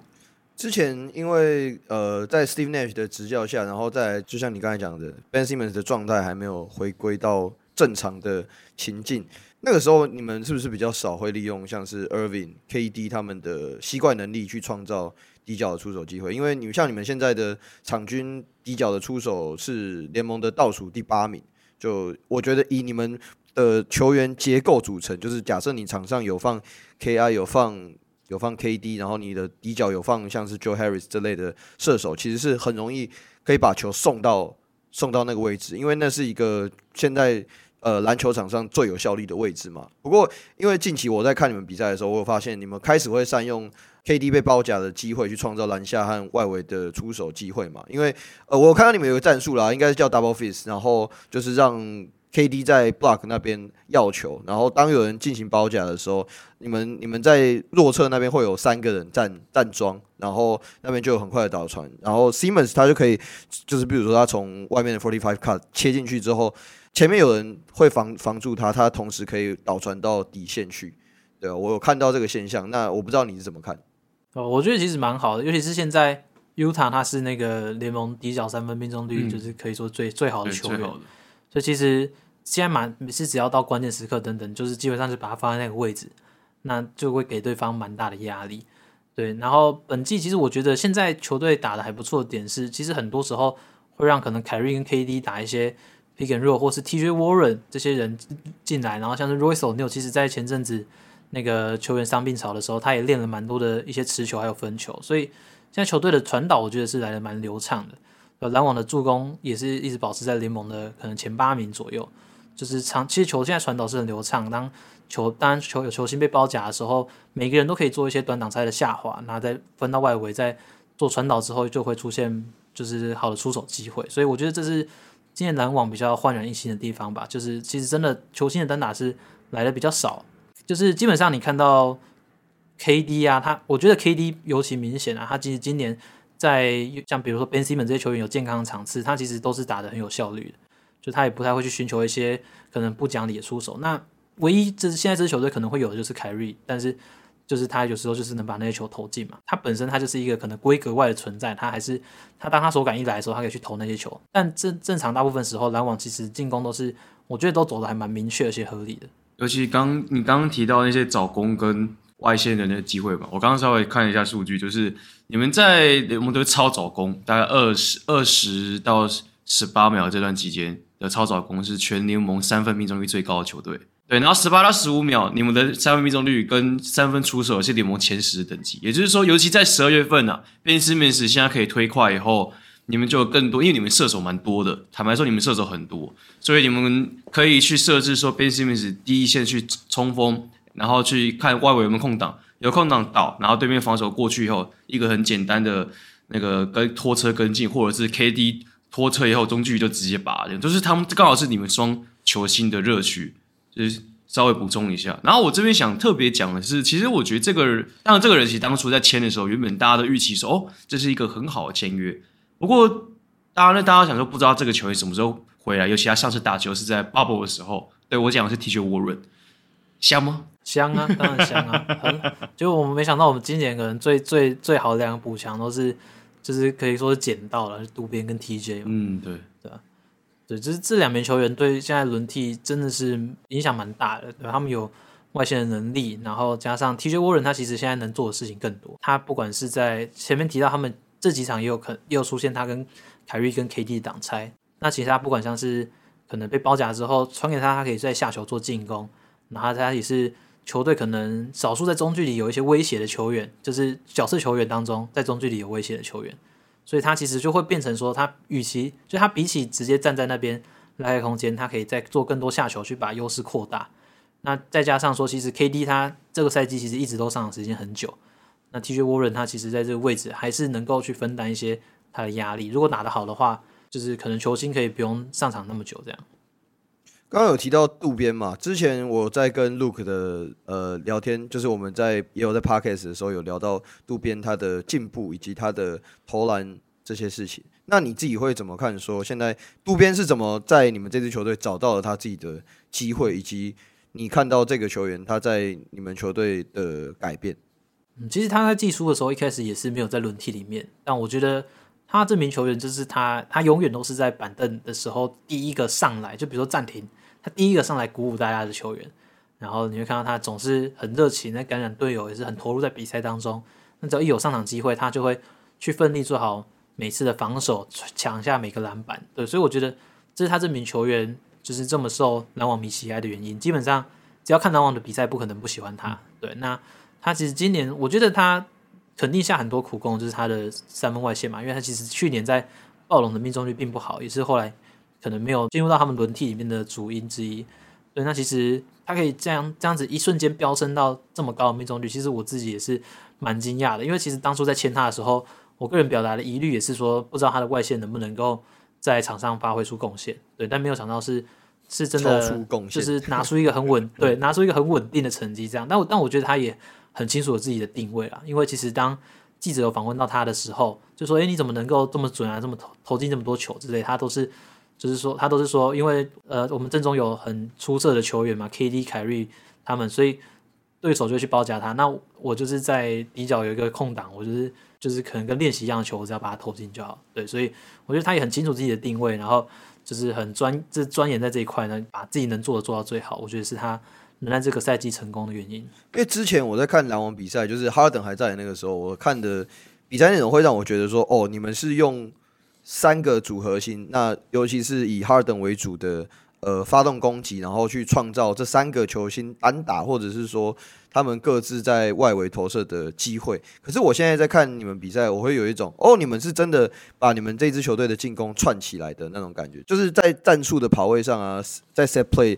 之前因为呃在 Steve Nash 的执教下，然后再就像你刚才讲的，Ben Simmons 的状态还没有回归到正常的情境，那个时候你们是不是比较少会利用像是 Irving、KD 他们的吸怪能力去创造底角的出手机会？因为你们像你们现在的场均底角的出手是联盟的倒数第八名，就我觉得以你们的球员结构组成，就是假设你场上有放 KI 有放。有放 KD，然后你的底角有放像是 Joe Harris 这类的射手，其实是很容易可以把球送到送到那个位置，因为那是一个现在呃篮球场上最有效率的位置嘛。不过因为近期我在看你们比赛的时候，我有发现你们开始会善用 KD 被包夹的机会去创造篮下和外围的出手机会嘛。因为呃我看到你们有个战术啦，应该是叫 Double Fist，然后就是让。KD 在 block 那边要球，然后当有人进行包夹的时候，你们你们在弱侧那边会有三个人站站桩，然后那边就有很快的导传，然后 Simmons 他就可以，就是比如说他从外面的 forty five cut 切进去之后，前面有人会防防住他，他同时可以导传到底线去。对，我有看到这个现象，那我不知道你是怎么看？哦，我觉得其实蛮好的，尤其是现在 Utah 他是那个联盟底角三分命中率就是可以说最、嗯、最好的球员。所以其实现在蛮每次只要到关键时刻等等，就是基本上是把他放在那个位置，那就会给对方蛮大的压力。对，然后本季其实我觉得现在球队打的还不错的点是，其实很多时候会让可能凯瑞跟 KD 打一些 pick and roll，或是 TJ Warren 这些人进来，然后像是 Royce O'Neale，其实在前阵子那个球员伤病潮的时候，他也练了蛮多的一些持球还有分球，所以现在球队的传导我觉得是来的蛮流畅的。呃，篮网的助攻也是一直保持在联盟的可能前八名左右，就是长，其实球现在传导是很流畅。当球当球有球星被包夹的时候，每个人都可以做一些短挡拆的下滑，然后再分到外围，再做传导之后就会出现就是好的出手机会。所以我觉得这是今年篮网比较焕然一新的地方吧。就是其实真的球星的单打是来的比较少，就是基本上你看到 KD 啊，他我觉得 KD 尤其明显啊，他其实今年。在像比如说 Ben Simmons 这些球员有健康的场次，他其实都是打得很有效率的，就他也不太会去寻求一些可能不讲理的出手。那唯一这现在这支球队可能会有的就是凯瑞，但是就是他有时候就是能把那些球投进嘛。他本身他就是一个可能规格外的存在，他还是他当他手感一来的时候，他可以去投那些球。但正正常大部分时候，篮网其实进攻都是我觉得都走得还蛮明确而且合理的。尤其刚你刚刚提到那些找攻跟。外线的那个机会吧，我刚刚稍微看一下数据，就是你们在联盟都超早攻，大概二十二十到十八秒这段期间的超早攻是全联盟三分命中率最高的球队。对，然后十八到十五秒，你们的三分命中率跟三分出手是联盟前十的等级。也就是说，尤其在十二月份啊，Ben Simmons 现在可以推快以后，你们就有更多，因为你们射手蛮多的，坦白说你们射手很多，所以你们可以去设置说 Ben Simmons 第一线去冲锋。然后去看外围有没有空档，有空档倒，然后对面防守过去以后，一个很简单的那个跟拖车跟进，或者是 KD 拖车以后中距离就直接拔，就是他们刚好是你们双球星的热区，就是稍微补充一下。然后我这边想特别讲的是，其实我觉得这个人，当然这个人其实当初在签的时候，原本大家都预期说，哦，这是一个很好的签约。不过，当然呢，大家想说不知道这个球员什么时候回来，尤其他上次打球是在 Bubble 的时候。对，我讲的是 TJ Warren，香吗？香啊，当然香啊！很，就我们没想到，我们今年可能最最最好的两个补强都是，就是可以说是捡到了，渡边跟 TJ。嗯，对，对啊，对，就是这两名球员对现在轮替真的是影响蛮大的。对，他们有外线的能力，然后加上 TJ Warren，他其实现在能做的事情更多。他不管是在前面提到他们这几场也有可也有出现他跟凯瑞跟 KD 挡拆，那其实他不管像是可能被包夹之后传给他，他可以在下球做进攻，然后他也是。球队可能少数在中距离有一些威胁的球员，就是角色球员当中，在中距离有威胁的球员，所以他其实就会变成说，他与其就他比起直接站在那边拉开空间，他可以再做更多下球去把优势扩大。那再加上说，其实 KD 他这个赛季其实一直都上场时间很久，那 TJ Warren 他其实在这个位置还是能够去分担一些他的压力。如果打得好的话，就是可能球星可以不用上场那么久这样。刚刚有提到渡边嘛？之前我在跟 Luke 的呃聊天，就是我们在也有在 Podcast 的时候有聊到渡边他的进步以及他的投篮这些事情。那你自己会怎么看？说现在渡边是怎么在你们这支球队找到了他自己的机会，以及你看到这个球员他在你们球队的改变？嗯，其实他在季初的时候一开始也是没有在轮替里面，但我觉得。他这名球员就是他，他永远都是在板凳的时候第一个上来，就比如说暂停，他第一个上来鼓舞大家的球员。然后你会看到他总是很热情，在感染队友，也是很投入在比赛当中。那只要一有上场机会，他就会去奋力做好每次的防守，抢下每个篮板。对，所以我觉得这是他这名球员就是这么受篮网迷喜爱的原因。基本上只要看篮网的比赛，不可能不喜欢他。对，那他其实今年我觉得他。肯定下很多苦功，就是他的三分外线嘛，因为他其实去年在暴龙的命中率并不好，也是后来可能没有进入到他们轮替里面的主因之一。对，那其实他可以这样这样子一瞬间飙升到这么高的命中率，其实我自己也是蛮惊讶的。因为其实当初在签他的时候，我个人表达的疑虑也是说，不知道他的外线能不能够在场上发挥出贡献。对，但没有想到是是真的，就是拿出一个很稳，对，拿出一个很稳定的成绩这样。但我但我觉得他也很清楚自己的定位啦，因为其实当记者有访问到他的时候，就说：“诶，你怎么能够这么准啊？这么投投进这么多球之类？”他都是。就是说，他都是说，因为呃，我们阵中有很出色的球员嘛，KD、凯瑞他们，所以对手就去包夹他。那我就是在底角有一个空档，我就是就是可能跟练习一样的球，我只要把它投进就好。对，所以我觉得他也很清楚自己的定位，然后就是很专，这钻研在这一块呢，把自己能做的做到最好。我觉得是他能在这个赛季成功的原因。因为之前我在看篮网比赛，就是哈登还在那个时候，我看的比赛内容会让我觉得说，哦，你们是用。三个组核心，那尤其是以哈登为主的，呃，发动攻击，然后去创造这三个球星单打，或者是说他们各自在外围投射的机会。可是我现在在看你们比赛，我会有一种，哦，你们是真的把你们这支球队的进攻串起来的那种感觉，就是在战术的跑位上啊，在 set play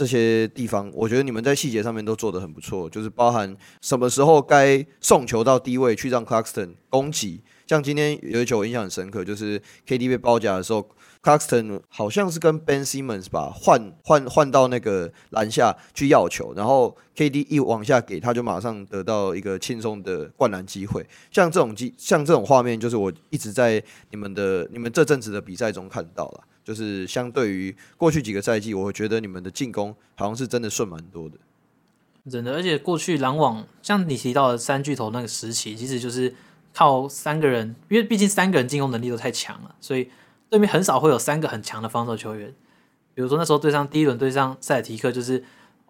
这些地方，我觉得你们在细节上面都做得很不错，就是包含什么时候该送球到低位去让 Claxton 攻击。像今天有一球我印象很深刻，就是 KD 被包夹的时候，Claxton 好像是跟 Ben Simmons 吧换换换到那个篮下去要球，然后 KD 一往下给，他就马上得到一个轻松的灌篮机会。像这种机像这种画面，就是我一直在你们的你们这阵子的比赛中看到了，就是相对于过去几个赛季，我会觉得你们的进攻好像是真的顺蛮多的。真的，而且过去篮网像你提到的三巨头那个时期，其实就是。靠三个人，因为毕竟三个人进攻能力都太强了，所以对面很少会有三个很强的防守球员。比如说那时候对上第一轮对上塞尔提克，就是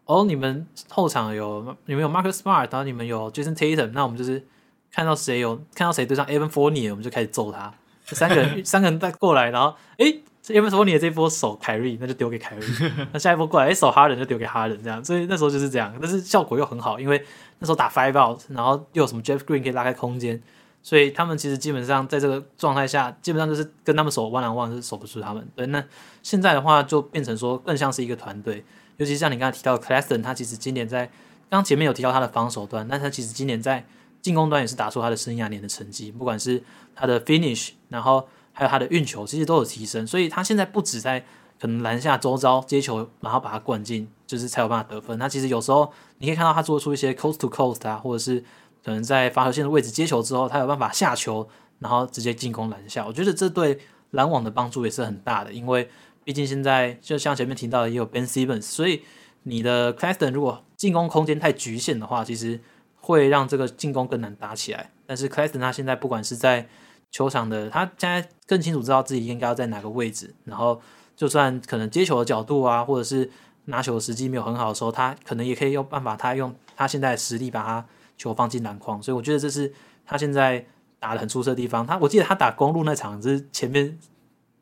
哦，你们后场有你们有 Marcus Smart，然后你们有 Jason Tatum，那我们就是看到谁有看到谁对上 Evan Fournier，我们就开始揍他。这三个人三个人再过来，然后诶，Evan Fournier 这一波守凯瑞，那就丢给凯瑞。那下一波过来，诶，守哈人就丢给哈人，这样。所以那时候就是这样，但是效果又很好，因为那时候打 Five Out，然后又有什么 Jeff Green 可以拉开空间。所以他们其实基本上在这个状态下，基本上就是跟他们守 one on one 是守不住他们。对，那现在的话就变成说更像是一个团队，尤其像你刚才提到的 Claxton，他其实今年在刚前面有提到他的防守端，但他其实今年在进攻端也是打出他的生涯年的成绩，不管是他的 finish，然后还有他的运球，其实都有提升。所以他现在不止在可能篮下周遭接球，然后把它灌进，就是才有办法得分。他其实有时候你可以看到他做出一些 coast to coast 啊，或者是。可能在罚球线的位置接球之后，他有办法下球，然后直接进攻篮下。我觉得这对篮网的帮助也是很大的，因为毕竟现在就像前面提到的，也有 Ben Simmons，所以你的 Claxton 如果进攻空间太局限的话，其实会让这个进攻更难打起来。但是 Claxton 他现在不管是在球场的，他现在更清楚知道自己应该要在哪个位置，然后就算可能接球的角度啊，或者是拿球的时机没有很好的时候，他可能也可以用办法，他用他现在的实力把他。球放进篮筐，所以我觉得这是他现在打的很出色的地方。他我记得他打公路那场，就是前面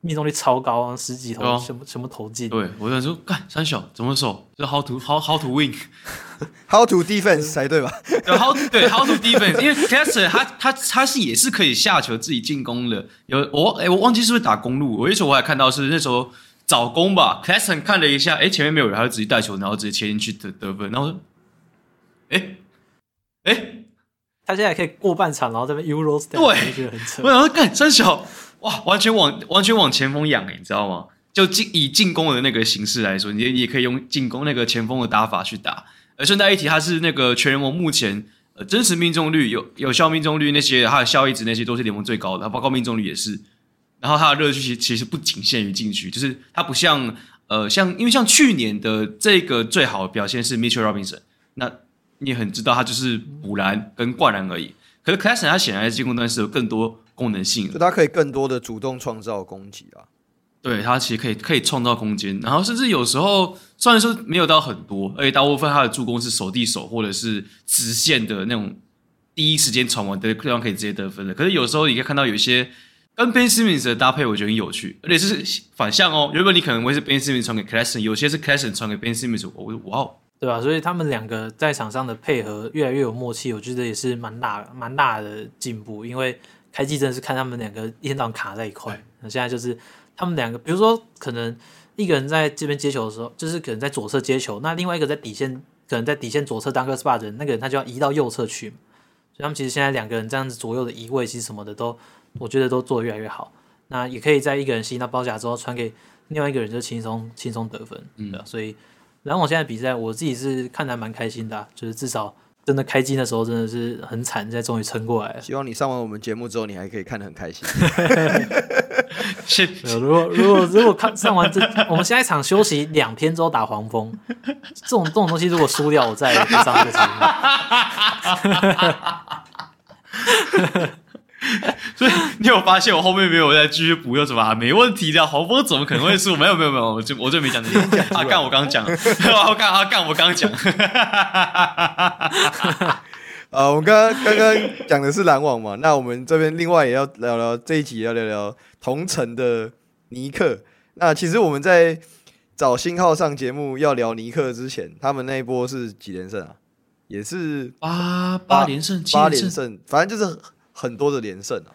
命中率超高啊，十几投什么、哦、什么投进。对，我想说，干三小怎么守？就 how to how how to win，how to defense 才对吧？对，how 对 how to defense，因为 Claxton 他他他是也是可以下球自己进攻的。有我哎、欸，我忘记是不是打公路？我那时候我还看到是那时候找攻吧，Claxton 看了一下，哎、欸，前面没有人，他就直接带球，然后直接切进去得得分。然后说，哎、欸。哎、欸，他现在可以过半场，然后这边 Euro step，对，我觉得很扯。我想说，干三小，哇，完全往完全往前锋养哎，你知道吗？就进以进攻的那个形式来说，你也可以用进攻那个前锋的打法去打。而顺带一提，他是那个全联盟目前呃真实命中率、有有效命中率那些，他的效益值那些都是联盟最高的，包括命中率也是。然后他的热区其实其实不仅限于禁区，就是他不像呃像因为像去年的这个最好的表现是 Mitchell Robinson，那。你很知道，他就是补篮跟灌篮而已。可是 c l a s s o n 他显然在进攻端是有更多功能性，就他可以更多的主动创造攻击啊。对，他其实可以可以创造空间，然后甚至有时候虽然说没有到很多，而且大部分他的助攻是手递手或者是直线的那种第一时间传完的地方可以直接得分的。可是有时候你可以看到有一些跟 Ben Simmons 的搭配，我觉得很有趣，而且是反向哦。原本你可能会是 Ben Simmons 传给 Claxton，有些是 Claxton 传给 Ben Simmons，我哇哦。对吧？所以他们两个在场上的配合越来越有默契，我觉得也是蛮大蛮大的进步。因为开季真的是看他们两个一天到晚卡在一块，那现在就是他们两个，比如说可能一个人在这边接球的时候，就是可能在左侧接球，那另外一个在底线，可能在底线左侧当个 spot 人，那个人他就要移到右侧去。所以他们其实现在两个人这样子左右的移位，其实什么的都，我觉得都做得越来越好。那也可以在一个人吸引到包夹之后传给另外一个人，就轻松轻松得分。嗯，所以篮网现在比赛，我自己是看得还蛮开心的啊，就是至少。真的开机的时候真的是很惨，现在终于撑过来了。希望你上完我们节目之后，你还可以看得很开心。是，如果如果如果看上完这，我们下一场休息两天之后打黄蜂，这种这种东西如果输掉，我再也不上这个节目。所以你有发现我后面没有再继续补又什么啊没问题的？黄蜂怎么可能会输？没有没有没有，我就我就没讲这些。啊干我刚 刚讲，我干啊干我刚刚讲。啊，我们刚刚刚刚讲的是篮网嘛，那我们这边另外也要聊聊这一集要聊聊同城的尼克。那其实我们在找新号上节目要聊尼克之前，他们那一波是几连胜啊？也是八八连胜，八连胜，反正就是。很多的连胜啊，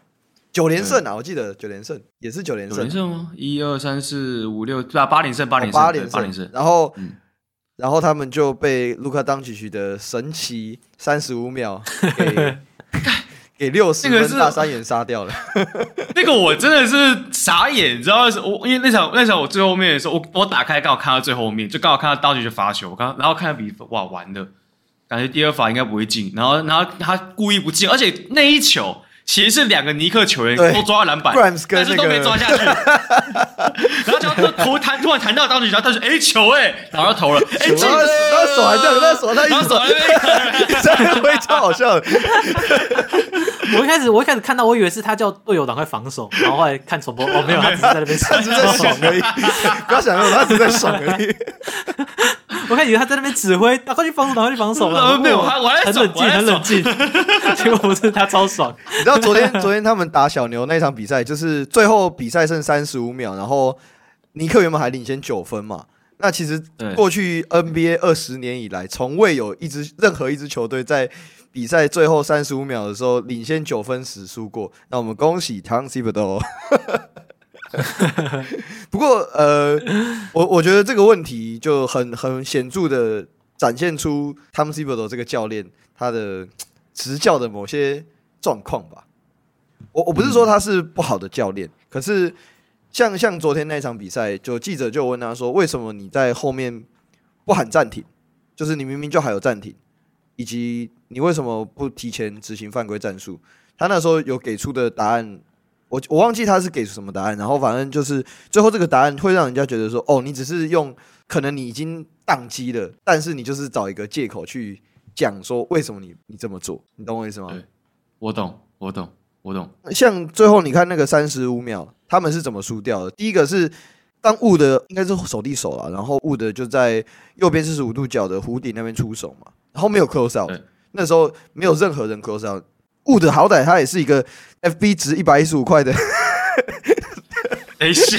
九连胜啊，我记得九连胜也是九连胜。九连胜吗？一二三四五六，对啊，八连胜，八连胜，八连胜，八连胜。然后，嗯、然后他们就被卢卡当奇奇的神奇三十五秒给 给六十分大三元杀掉了。那个我真的是傻眼，你知道是我因为那场那场我最后面的时候，我我打开刚好看到最后面，就刚好看到当奇奇发球，我刚然后看到比分，哇，完了。感觉第二罚应该不会进，然后然后他故意不进，而且那一球其实是两个尼克球员都抓到篮板，但是都没抓下去。然后就投弹突然弹到当时，然后他说：“哎，球哎！”然后就投了，哎，进了，他手还这样，他手他一手，这样会超好笑的。我一开始我一开始看到，我以为是他叫队友赶快防守，然后后来看重播，哦，没有，他只是在那边，他只是在爽而已。不要想那么多，他只是在爽而已。我看以为他在那边指挥，赶快去防守，赶快去防守了。没有，我还很冷静，很冷静。结果不是他超爽。你知道昨天昨天他们打小牛那场比赛，就是最后比赛剩三十五秒，然后尼克原本还领先九分嘛。那其实过去 NBA 二十年以来，从未有一支任何一支球队在比赛最后三十五秒的时候领先九分时输过。那我们恭喜 Tom Thibodeau。不过，呃，我我觉得这个问题就很很显著的展现出 Tom Thibodeau 这个教练他的执教的某些状况吧。我我不是说他是不好的教练，可是像像昨天那场比赛，就记者就问他说：“为什么你在后面不喊暂停？就是你明明就还有暂停，以及你为什么不提前执行犯规战术？”他那时候有给出的答案。我我忘记他是给出什么答案，然后反正就是最后这个答案会让人家觉得说，哦，你只是用可能你已经宕机了，但是你就是找一个借口去讲说为什么你你这么做，你懂我意思吗？对，我懂，我懂，我懂。像最后你看那个三十五秒，他们是怎么输掉的？第一个是当 Wood 应该是手递手了，然后 Wood 就在右边四十五度角的弧顶那边出手嘛，然后没有 close out，那时候没有任何人 close out。Wood 好歹他也是一个 FB 值一百一十五块的，等一下，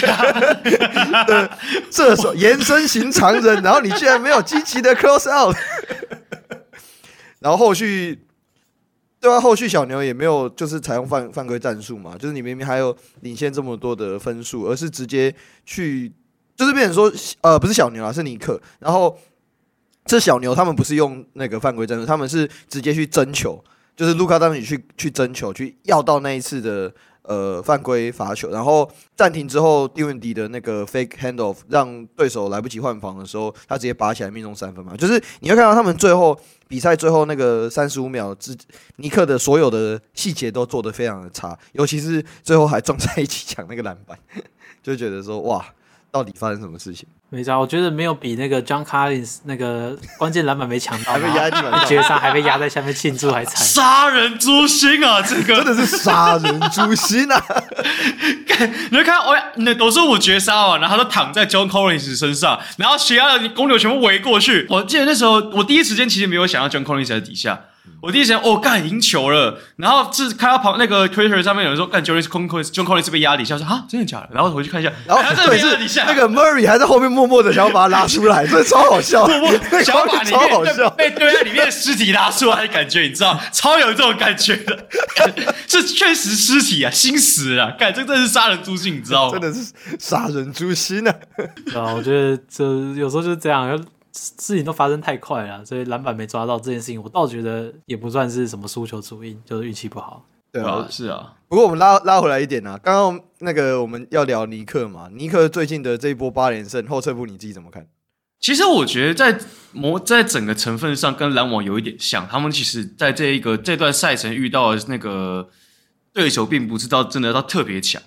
射手延伸型常人，然后你居然没有积极的 close out，然后后续对啊，后续小牛也没有就是采用犯犯规战术嘛，就是你明明还有领先这么多的分数，而是直接去就是变成说呃不是小牛啊是尼克，然后这小牛他们不是用那个犯规战术，他们是直接去争球。就是卢卡当时去去争球，去要到那一次的呃犯规罚球，然后暂停之后，蒂文迪的那个 fake handoff 让对手来不及换防的时候，他直接拔起来命中三分嘛。就是你会看到他们最后比赛最后那个三十五秒之尼克的所有的细节都做得非常的差，尤其是最后还撞在一起抢那个篮板，就觉得说哇。到底发生什么事情？没错，我觉得没有比那个 John Collins 那个 关键篮板没抢到，还被压在地板上，绝杀还被压在下面庆祝还惨，杀人诛心啊！这个 真的是杀人诛心啊！你就看，我那都是我绝杀嘛，然后他都躺在 John Collins 身上，然后其他的公牛全部围过去。我记得那时候，我第一时间其实没有想到 John Collins 在底下，我第一时间哦，干赢球了，然后是看到旁那个 Twitter 上面有人说，干 Jonas Jerebko，John Collins 是被压底下，说啊，真的假的？然后回去看一下，然后对是那个 Murray 还在后面默默的想要把他拉出来，这超好笑，默默想要把里面被堆在里面的尸体拉出来的感觉，你知道，超有这种感觉的，这确实尸体啊，心死了，干这真的是杀人诛心，你知道吗？真的是杀人诛心啊！啊，我觉得这有时候就是这样。事情都发生太快了，所以篮板没抓到这件事情，我倒觉得也不算是什么输球主因，就是运气不好。对啊，是啊。不过我们拉拉回来一点啊，刚刚那个我们要聊尼克嘛，尼克最近的这一波八连胜后撤步，你自己怎么看？其实我觉得在模在整个成分上跟篮网有一点像，他们其实在这一个这段赛程遇到的那个对手，并不是到真的到特别强，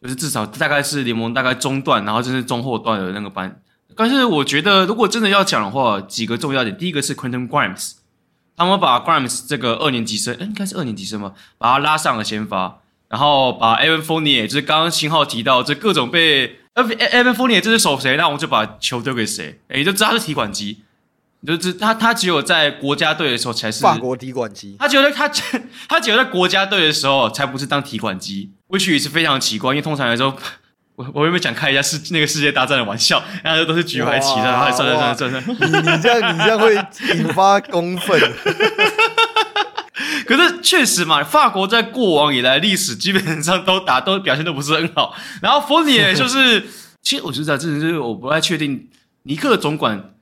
就是至少大概是联盟大概中段，然后就是中后段的那个班。但是我觉得，如果真的要讲的话，几个重要点。第一个是 Quentin Grimes，他们把 Grimes 这个二年级生，哎，应该是二年级生嘛，把他拉上了先发，然后把 Evan Fournier，就是刚刚新浩提到，这各种被 Evan Fournier 这是守谁，那我们就把球丢给谁，也，就知道他是提款机，就是他他只有在国家队的时候才是法国提款机，他觉得他 他只有在国家队的时候才不是当提款机，which 也是非常奇怪，因为通常来说。我我有没有想开一下世那个世界大战的玩笑？然后都是举牌旗的，然后算算算算算。你你这样你这样会引发公愤。可是确实嘛，法国在过往以来历史基本上都打都表现都不是很好。然后佛尼耶就是，其实我觉得真的是我不太确定尼克总管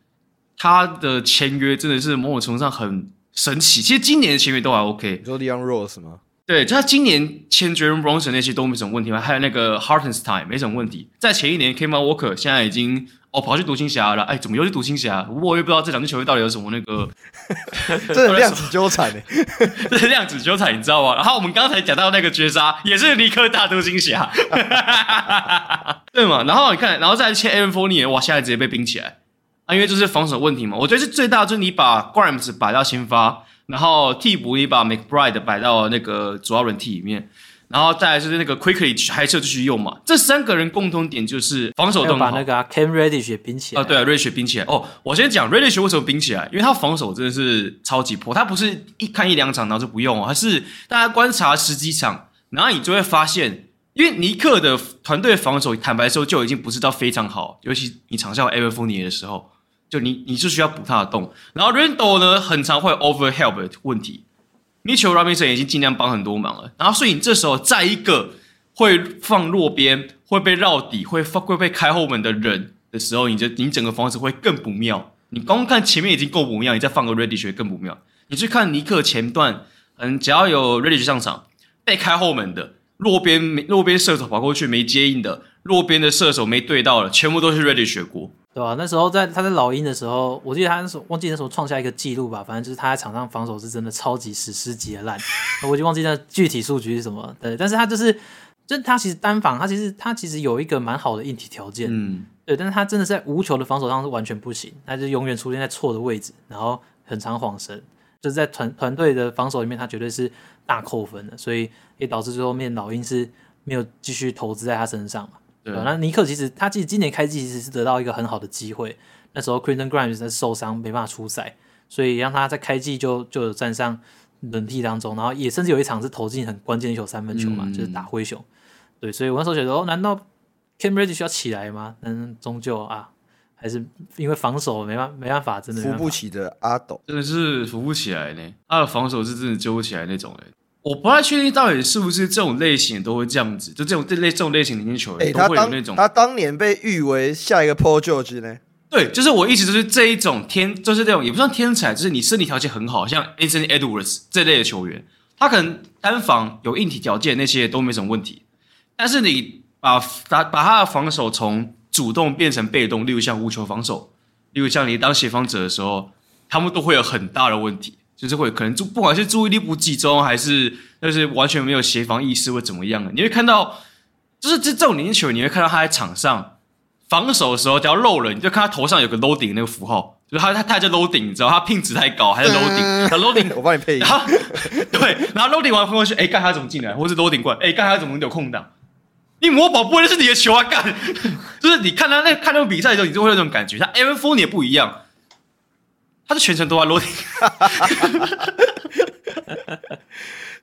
他的签约真的是某种程度上很神奇。其实今年的签约都还 OK。你说 Leon Rose 吗？对，就他今年签 Jalen Bronson 那些都没什么问题嘛，还有那个 Hartenstein 没什么问题。在前一年 Kemba Walker 现在已经哦跑去独行侠了，哎，怎么又是独行侠？我也不知道这两支球队到底有什么那个，这是量子纠缠呢，这是量子纠缠，你知道吗？然后我们刚才讲到那个绝杀也是尼克大独行侠，对嘛？然后你看，然后再签 Evan Fournier，哇，现在直接被冰起来啊，因为这是防守问题嘛。我觉得是最大的就是你把 Grimes 摆到先发。然后替补也把 McBride 摆到那个主要轮替里面，然后再来就是那个 Quickley 还是要继续用嘛。这三个人共同点就是防守动。把那个、啊、Cam Reddish 也冰起来。啊，对啊，Reddish 冰起来。哦，我先讲 Reddish 为什么冰起来，因为他防守真的是超级破。他不是一看一两场然后就不用，而是大家观察十几场，然后你就会发现，因为尼克的团队防守坦白说就已经不是到非常好，尤其你场下有 Evan Fournier 的时候。就你你是需要补他的洞，然后 Randle 呢，很常会 overhelp 的问题，Mitchell Robinson 已经尽量帮很多忙了，然后所以你这时候再一个会放落边，会被绕底，会放会被开后门的人的时候，你就你整个方式会更不妙。你光看前面已经够不妙，你再放个 Reddish 更不妙。你去看尼克前段，嗯，只要有 Reddish 上场，被开后门的，落边没落边射手跑过去没接应的，落边的射手没对到的，全部都是 Reddish 过。对吧、啊？那时候在他在老鹰的时候，我记得他那时候忘记那时候创下一个记录吧，反正就是他在场上防守是真的超级史诗级的烂，我已经忘记那具体数据是什么。对，但是他就是，就他其实单防，他其实他其实有一个蛮好的硬体条件，嗯，对，但是他真的在无球的防守上是完全不行，他就永远出现在错的位置，然后很常晃神，就是在团团队的防守里面，他绝对是大扣分的，所以也导致最后面老鹰是没有继续投资在他身上嘛。对，那尼克其实他其实今年开季其实是得到一个很好的机会，那时候 Quentin Grimes 在受伤没办法出赛，所以让他在开季就就有站上轮替当中，然后也甚至有一场是投进很关键的一球三分球嘛，嗯、就是打灰熊。对，所以我那时候觉得哦，难道 Cam Reddish 需要起来吗？但终究啊，还是因为防守没办没办法，真的扶不起的阿斗，真的是扶不起来呢。他的防守是真的揪不起来那种诶。我不太确定到底是不是这种类型都会这样子，就这种这类这种类型的年轻球员都会有那种。他当年被誉为下一个 Paul George 呢？对，就是我一直就是这一种天，就是这种也不算天才，就是你身体条件很好，像 Anthony Edwards 这类的球员，他可能单防有硬体条件那些都没什么问题，但是你把把把他的防守从主动变成被动，例如像无球防守，例如像你当协防者的时候，他们都会有很大的问题。就是会可能注不管是注意力不集中，还是就是完全没有协防意识或怎么样的，你会看到，就是这这种年轻球员，你会看到他在场上防守的时候，只要漏了，你就看他头上有个 loading 那个符号，就是他他他叫 loading，你知道他 ping 值太高还是 loading，他 loading，我帮你配一下，对，然后 loading 完过去，哎，干他怎么进来，或是 loading 过来，哎，干他怎么有空档？你魔宝不会是你的球啊，干，就是你看他那看那个比赛的时候，你就会有这种感觉，他 Evan f o u r n 也不一样。他是全程都在落地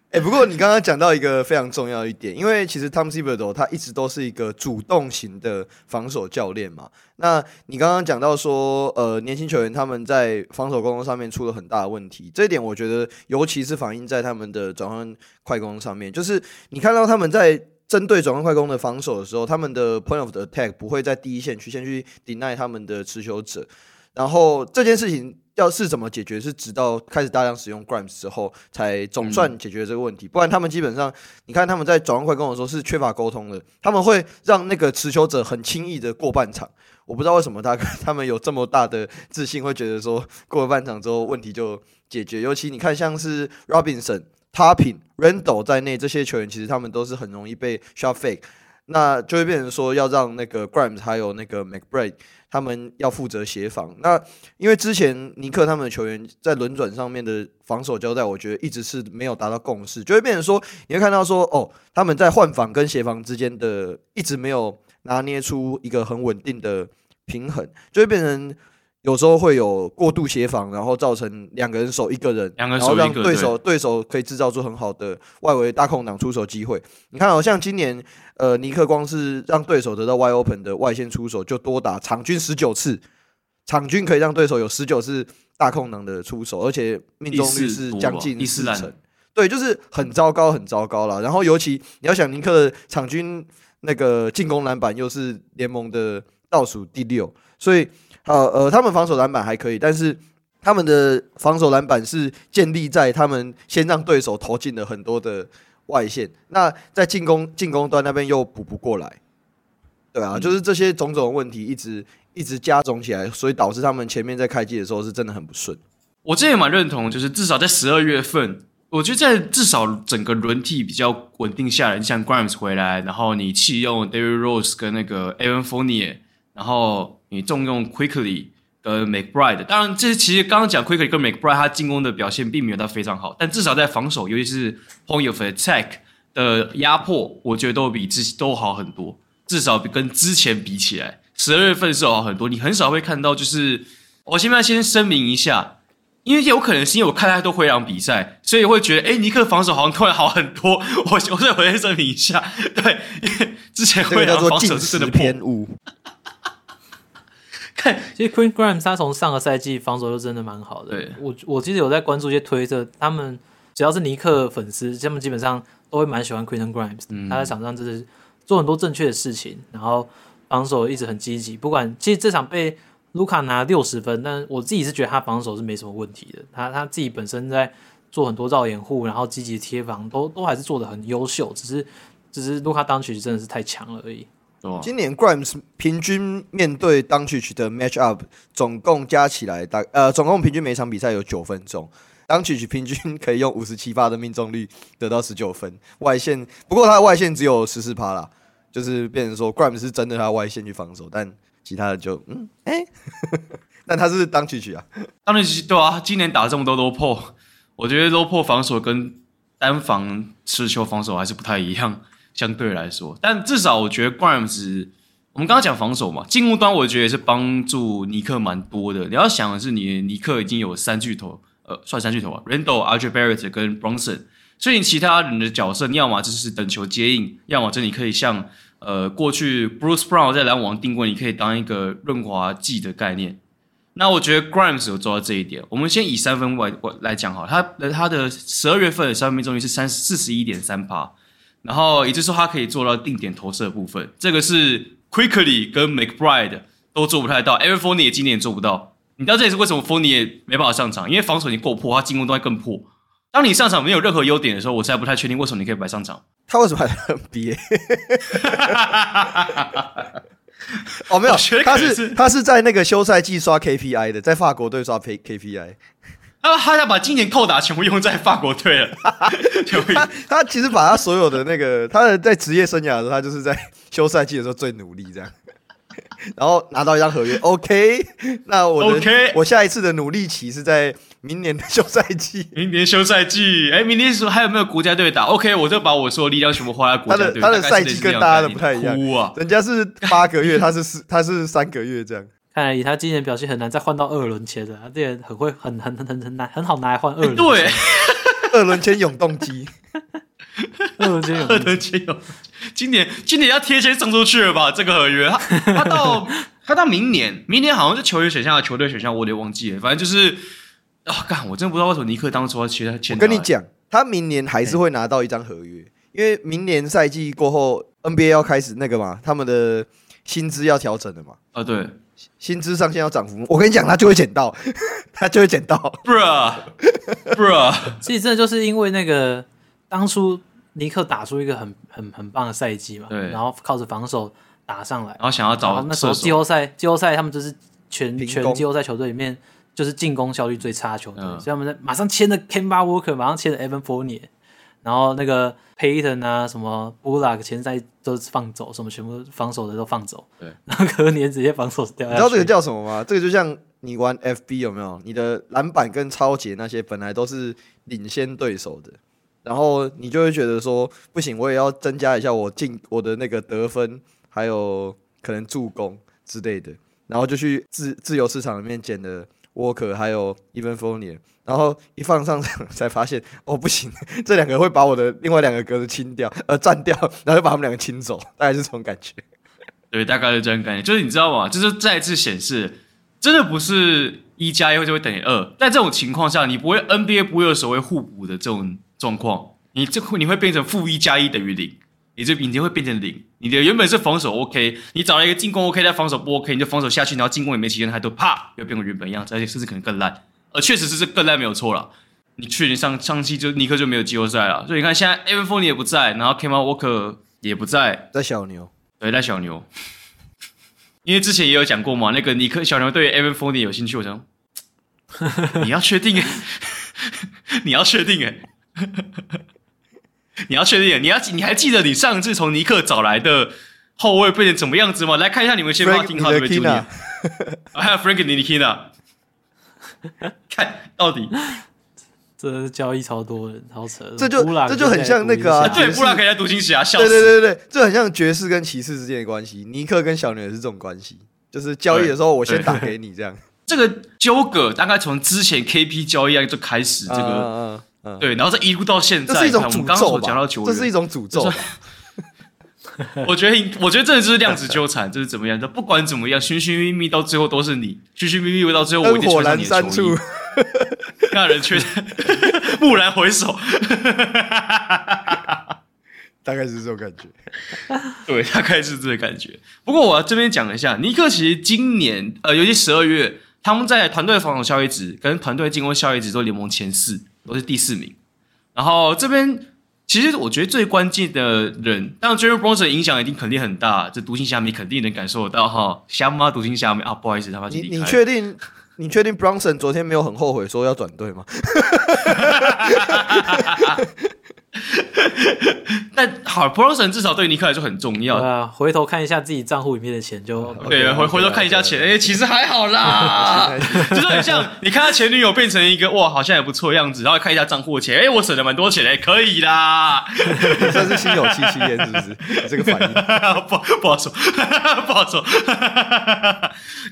哎、欸，不过你刚刚讲到一个非常重要一点，因为其实 Tom Thibodeau 他一直都是一个主动型的防守教练嘛。那你刚刚讲到说，呃，年轻球员他们在防守功能上面出了很大的问题，这一点我觉得尤其是反映在他们的转换快攻上面，就是你看到他们在针对转换快攻的防守的时候，他们的 point of attack 不会在第一线去先去 deny 他们的持球者，然后这件事情。要是怎么解决？是直到开始大量使用 Grimes 之后，才总算解决这个问题。不然他们基本上，你看他们在转换快攻的时候是缺乏沟通的。他们会让那个持球者很轻易的过半场。我不知道为什么他他们有这么大的自信，会觉得说过了半场之后问题就解决。尤其你看像是 Robinson、Toppin、Randle 在内这些球员，其实他们都是很容易被 shot fake，那就会变成说要让那个 Grimes 还有那个 McBride。他们要负责协防，那因为之前尼克他们的球员在轮转上面的防守交代，我觉得一直是没有达到共识，就会变成说，你会看到说，哦，他们在换防跟协防之间的一直没有拿捏出一个很稳定的平衡，就会变成。有时候会有过度协防，然后造成两个人守一个人，两个人守一个，然后让对手对，对手可以制造出很好的外围大空档出手机会。你看，好像今年呃尼克光是让对手得到 wide open 的外线出手就多打场均十九次，场均可以让对手有十九次大空档的出手，而且命中率是将近四成。对，就是很糟糕，很糟糕了。然后尤其你要想尼克的场均那个进攻篮板又是联盟的倒数第六，所以。好，呃，他们防守篮板还可以，但是他们的防守篮板是建立在他们先让对手投进了很多的外线，那在进攻进攻端那边又补不过来，对啊，就是这些种种问题一直一直加总起来，所以导致他们前面在开季的时候是真的很不顺。我这也蛮认同，就是至少在十二月份，我觉得在至少整个轮替比较稳定下来，像 Grimes 回来，然后你弃用 David Rose 跟那个 Evan Fournier，然后。你重用 Quickley 跟 McBride，当然，这其实刚刚讲 Quickley 跟 McBride，他进攻的表现并没有到非常好，但至少在防守，尤其是 point of attack 的压迫，我觉得都比之都好很多。至少比跟之前比起来，十二月份是好很多。你很少会看到，就是我现在先声明一下，因为有可能是因为我看太多灰狼比赛，所以会觉得，哎，尼克防守好像突然好很多。我我再回来声明一下，对，因为之前灰狼防守是真的偏误。其实 Queen Grimes 他从上个赛季防守就真的蛮好的。对，我我其实有在关注一些推特，他们只要是尼克粉丝，他们基本上都会蛮喜欢。嗯，他在场上就是做很多正确的事情，然后防守一直很积极。不管其实这场被卢卡拿六十分，但我自己是觉得他防守是没什么问题的。他他自己本身在做很多绕掩护，然后积极贴防，都都还是做的很优秀。只是只是卢卡当曲真的是太强了而已。今年 Grimes 平均面对 Doncic 的 match up 总共加起来大呃总共平均每场比赛有九分钟，Doncic 平均可以用五十七发的命中率得到十九分，外线不过他的外线只有十四趴啦，就是变成说 Grimes 是针对他外线去防守，但其他的就嗯哎，欸、但他是 Doncic 啊，Doncic 对啊，今年打这么多 low post，我觉得 low post 防守跟单防持球防守还是不太一样。相对来说，但至少我觉得 Grimes，我们刚刚讲防守嘛，进攻端我觉得也是帮助尼克蛮多的。你要想的是，你尼克已经有三巨头，呃，算三巨头啊，Randle、RJ Barrett 跟 Bronson，所以你其他人的角色，你要么就是等球接应，要么就你可以像呃过去 Bruce Brown 在篮网定位，你可以当一个润滑剂的概念。那我觉得 Grimes 有做到这一点。我们先以三分外来讲好，他他的十二月份的三分命中率是三四十一点三趴。然后也就是说，他可以做到定点投射的部分，这个是 Quickley 跟 McBride 都做不太到，Evan Fournier 今年也做不到。你知道这也是为什么 Fournier 也没办法上场，因为防守已经够破，他进攻都会更破。当你上场没有任何优点的时候，我实在不太确定为什么你可以摆上场。他为什么还在 NBA？哦，没有，他是他是在那个休赛季刷 KPI 的，在法国队刷 KPI。他他要把今年扣打全部用在法国队了。他他其实把他所有的那个他的在职业生涯的时候，他就是在休赛季的时候最努力这样，然后拿到一张合约。OK，那我的 OK，我下一次的努力期是在明年的休赛季。明年休赛季，哎，明年说还有没有国家队打？OK，我就把我所有力量全部花在国家队。他的他的赛季跟大家的不太一样啊，人家是八个月，他是四他是三个月这样。看来以他今年表现很难再换到二轮签的，这也很会很很很很难很好拿来换二轮。对，二轮签永动机，二轮签永动机，二轮签永，今年今年要贴钱送出去了吧？这个合约，他他到他到明年，明年好像是球员选项的球队选项，我有点忘记了。反正就是啊，干，我真的不知道为什么尼克当初要签他签。我跟你讲，他明年还是会拿到一张合约，因为明年赛季过后，NBA 要开始那个嘛，他们的薪资要调整的嘛。啊，对。薪资上限要涨幅，我跟你讲，他就会捡到，他就会捡到，Bruh，Bruh。其实这就是因为那个当初尼克打出一个很很很棒的赛季嘛，对，然后靠着防守打上来，然后想要找那时候季后赛，季后赛他们就是全全季后赛球队里面就是进攻效率最差的球队，嗯、所以他们马上签了 Kemba Walker，马上签了 Evan Fournier，然后那个。Payton 啊，什么 Bullock 前赛都放走，什么全部防守的都放走。对，然后隔年直接防守掉。你知道这个叫什么吗？这个就像你玩 FB 有没有？你的篮板跟抄截那些本来都是领先对手的，然后你就会觉得说不行，我也要增加一下我进我的那个得分，还有可能助攻之类的，然后就去自自由市场里面捡的。沃克还有 Evan Fournier，然后一放上场 才发现，哦不行，这两个会把我的另外两个格子清掉，呃占掉，然后就把他们两个清走，大概是这种感觉。对，大概是这种感觉，就是你知道吗？就是再次显示，真的不是一加一就会等于二，在这种情况下，你不会 NBA 不会有所谓互补的这种状况，你这会你会变成负一加一等于零。你这已经会变成零，你的原本是防守 OK，你找了一个进攻 OK，但防守不 OK，你就防守下去，然后进攻也没期间，还都啪又变回原本样子，而且甚至可能更烂。而确实是这更烂没有错了。你去年上上期就尼克就没有季后赛了，所以你看现在 Evan Fournier 也不在，然后 Kemba Walker 也不在，在小牛，对，在小牛。因为之前也有讲过嘛，那个尼克小牛对 Evan Fournier 有兴趣，我想 你要确定，你要确定哎。你要确定，你要你还记得你上次从尼克找来的后卫变成什么样子吗？来看一下你们先发听号对不对？还有 Frank Ntilikina，看到底，这交易超多人，超扯。这就这就很像那个啊，对，布朗可以在独行侠啊，对对对对，这很像爵士跟骑士之间的关系，尼克跟小牛也是这种关系，就是交易的时候我先打给你这样。这个纠葛大概从之前 KP 交易案就开始，这个。嗯、对，然后这一路到现在，这是一种诅咒吧？我们刚刚所讲到球员，这是一种诅咒。我觉得，我觉得这就是量子纠缠，就是怎么样？就不管怎么样，寻寻觅觅到最后都是你，寻寻觅觅到最后我一定穿上你的球衣。让人却 蓦然回首，大概是这种感觉。对，大概是这个感觉。不过我要这边讲一下，尼克其实今年呃，尤其十二月。他们在团队防守效率值跟团队进攻效率值都联盟前四，都是第四名。然后这边其实我觉得最关键的人，当然 Jerry Bronson 影响一定肯定很大，这独行侠迷肯定能感受得到哈。瞎妈独行侠迷啊，不好意思，他妈你你确定你确定 Bronson 昨天没有很后悔说要转队吗？但好，Brunson 至少对尼克来说很重要。啊，回头看一下自己账户里面的钱就对，回回头看一下钱，哎、欸，其实还好啦，就是很像你看他前女友变成一个哇，好像也不错的样子，然后看一下账户的钱，哎、欸，我省了蛮多钱，哎、欸，可以啦。这是心有戚戚焉，是不是？这个反应不不好说，不好说。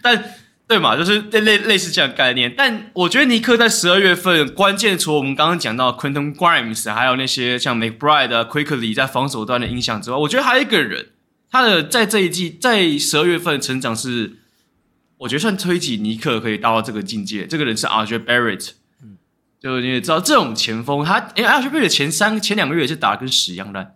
但。对嘛，就是类类类似这样的概念，但我觉得尼克在十二月份关键，除了我们刚刚讲到 Quentin Grimes，还有那些像 McBride 啊、Quickley 在防守端的影响之外，我觉得还有一个人，他的在这一季在十二月份的成长是，我觉得算推挤尼克可以达到这个境界。这个人是 RJ Barrett，嗯，就你也知道这种前锋，他哎 RJ Barrett 前三前两个月是打得跟屎一样烂。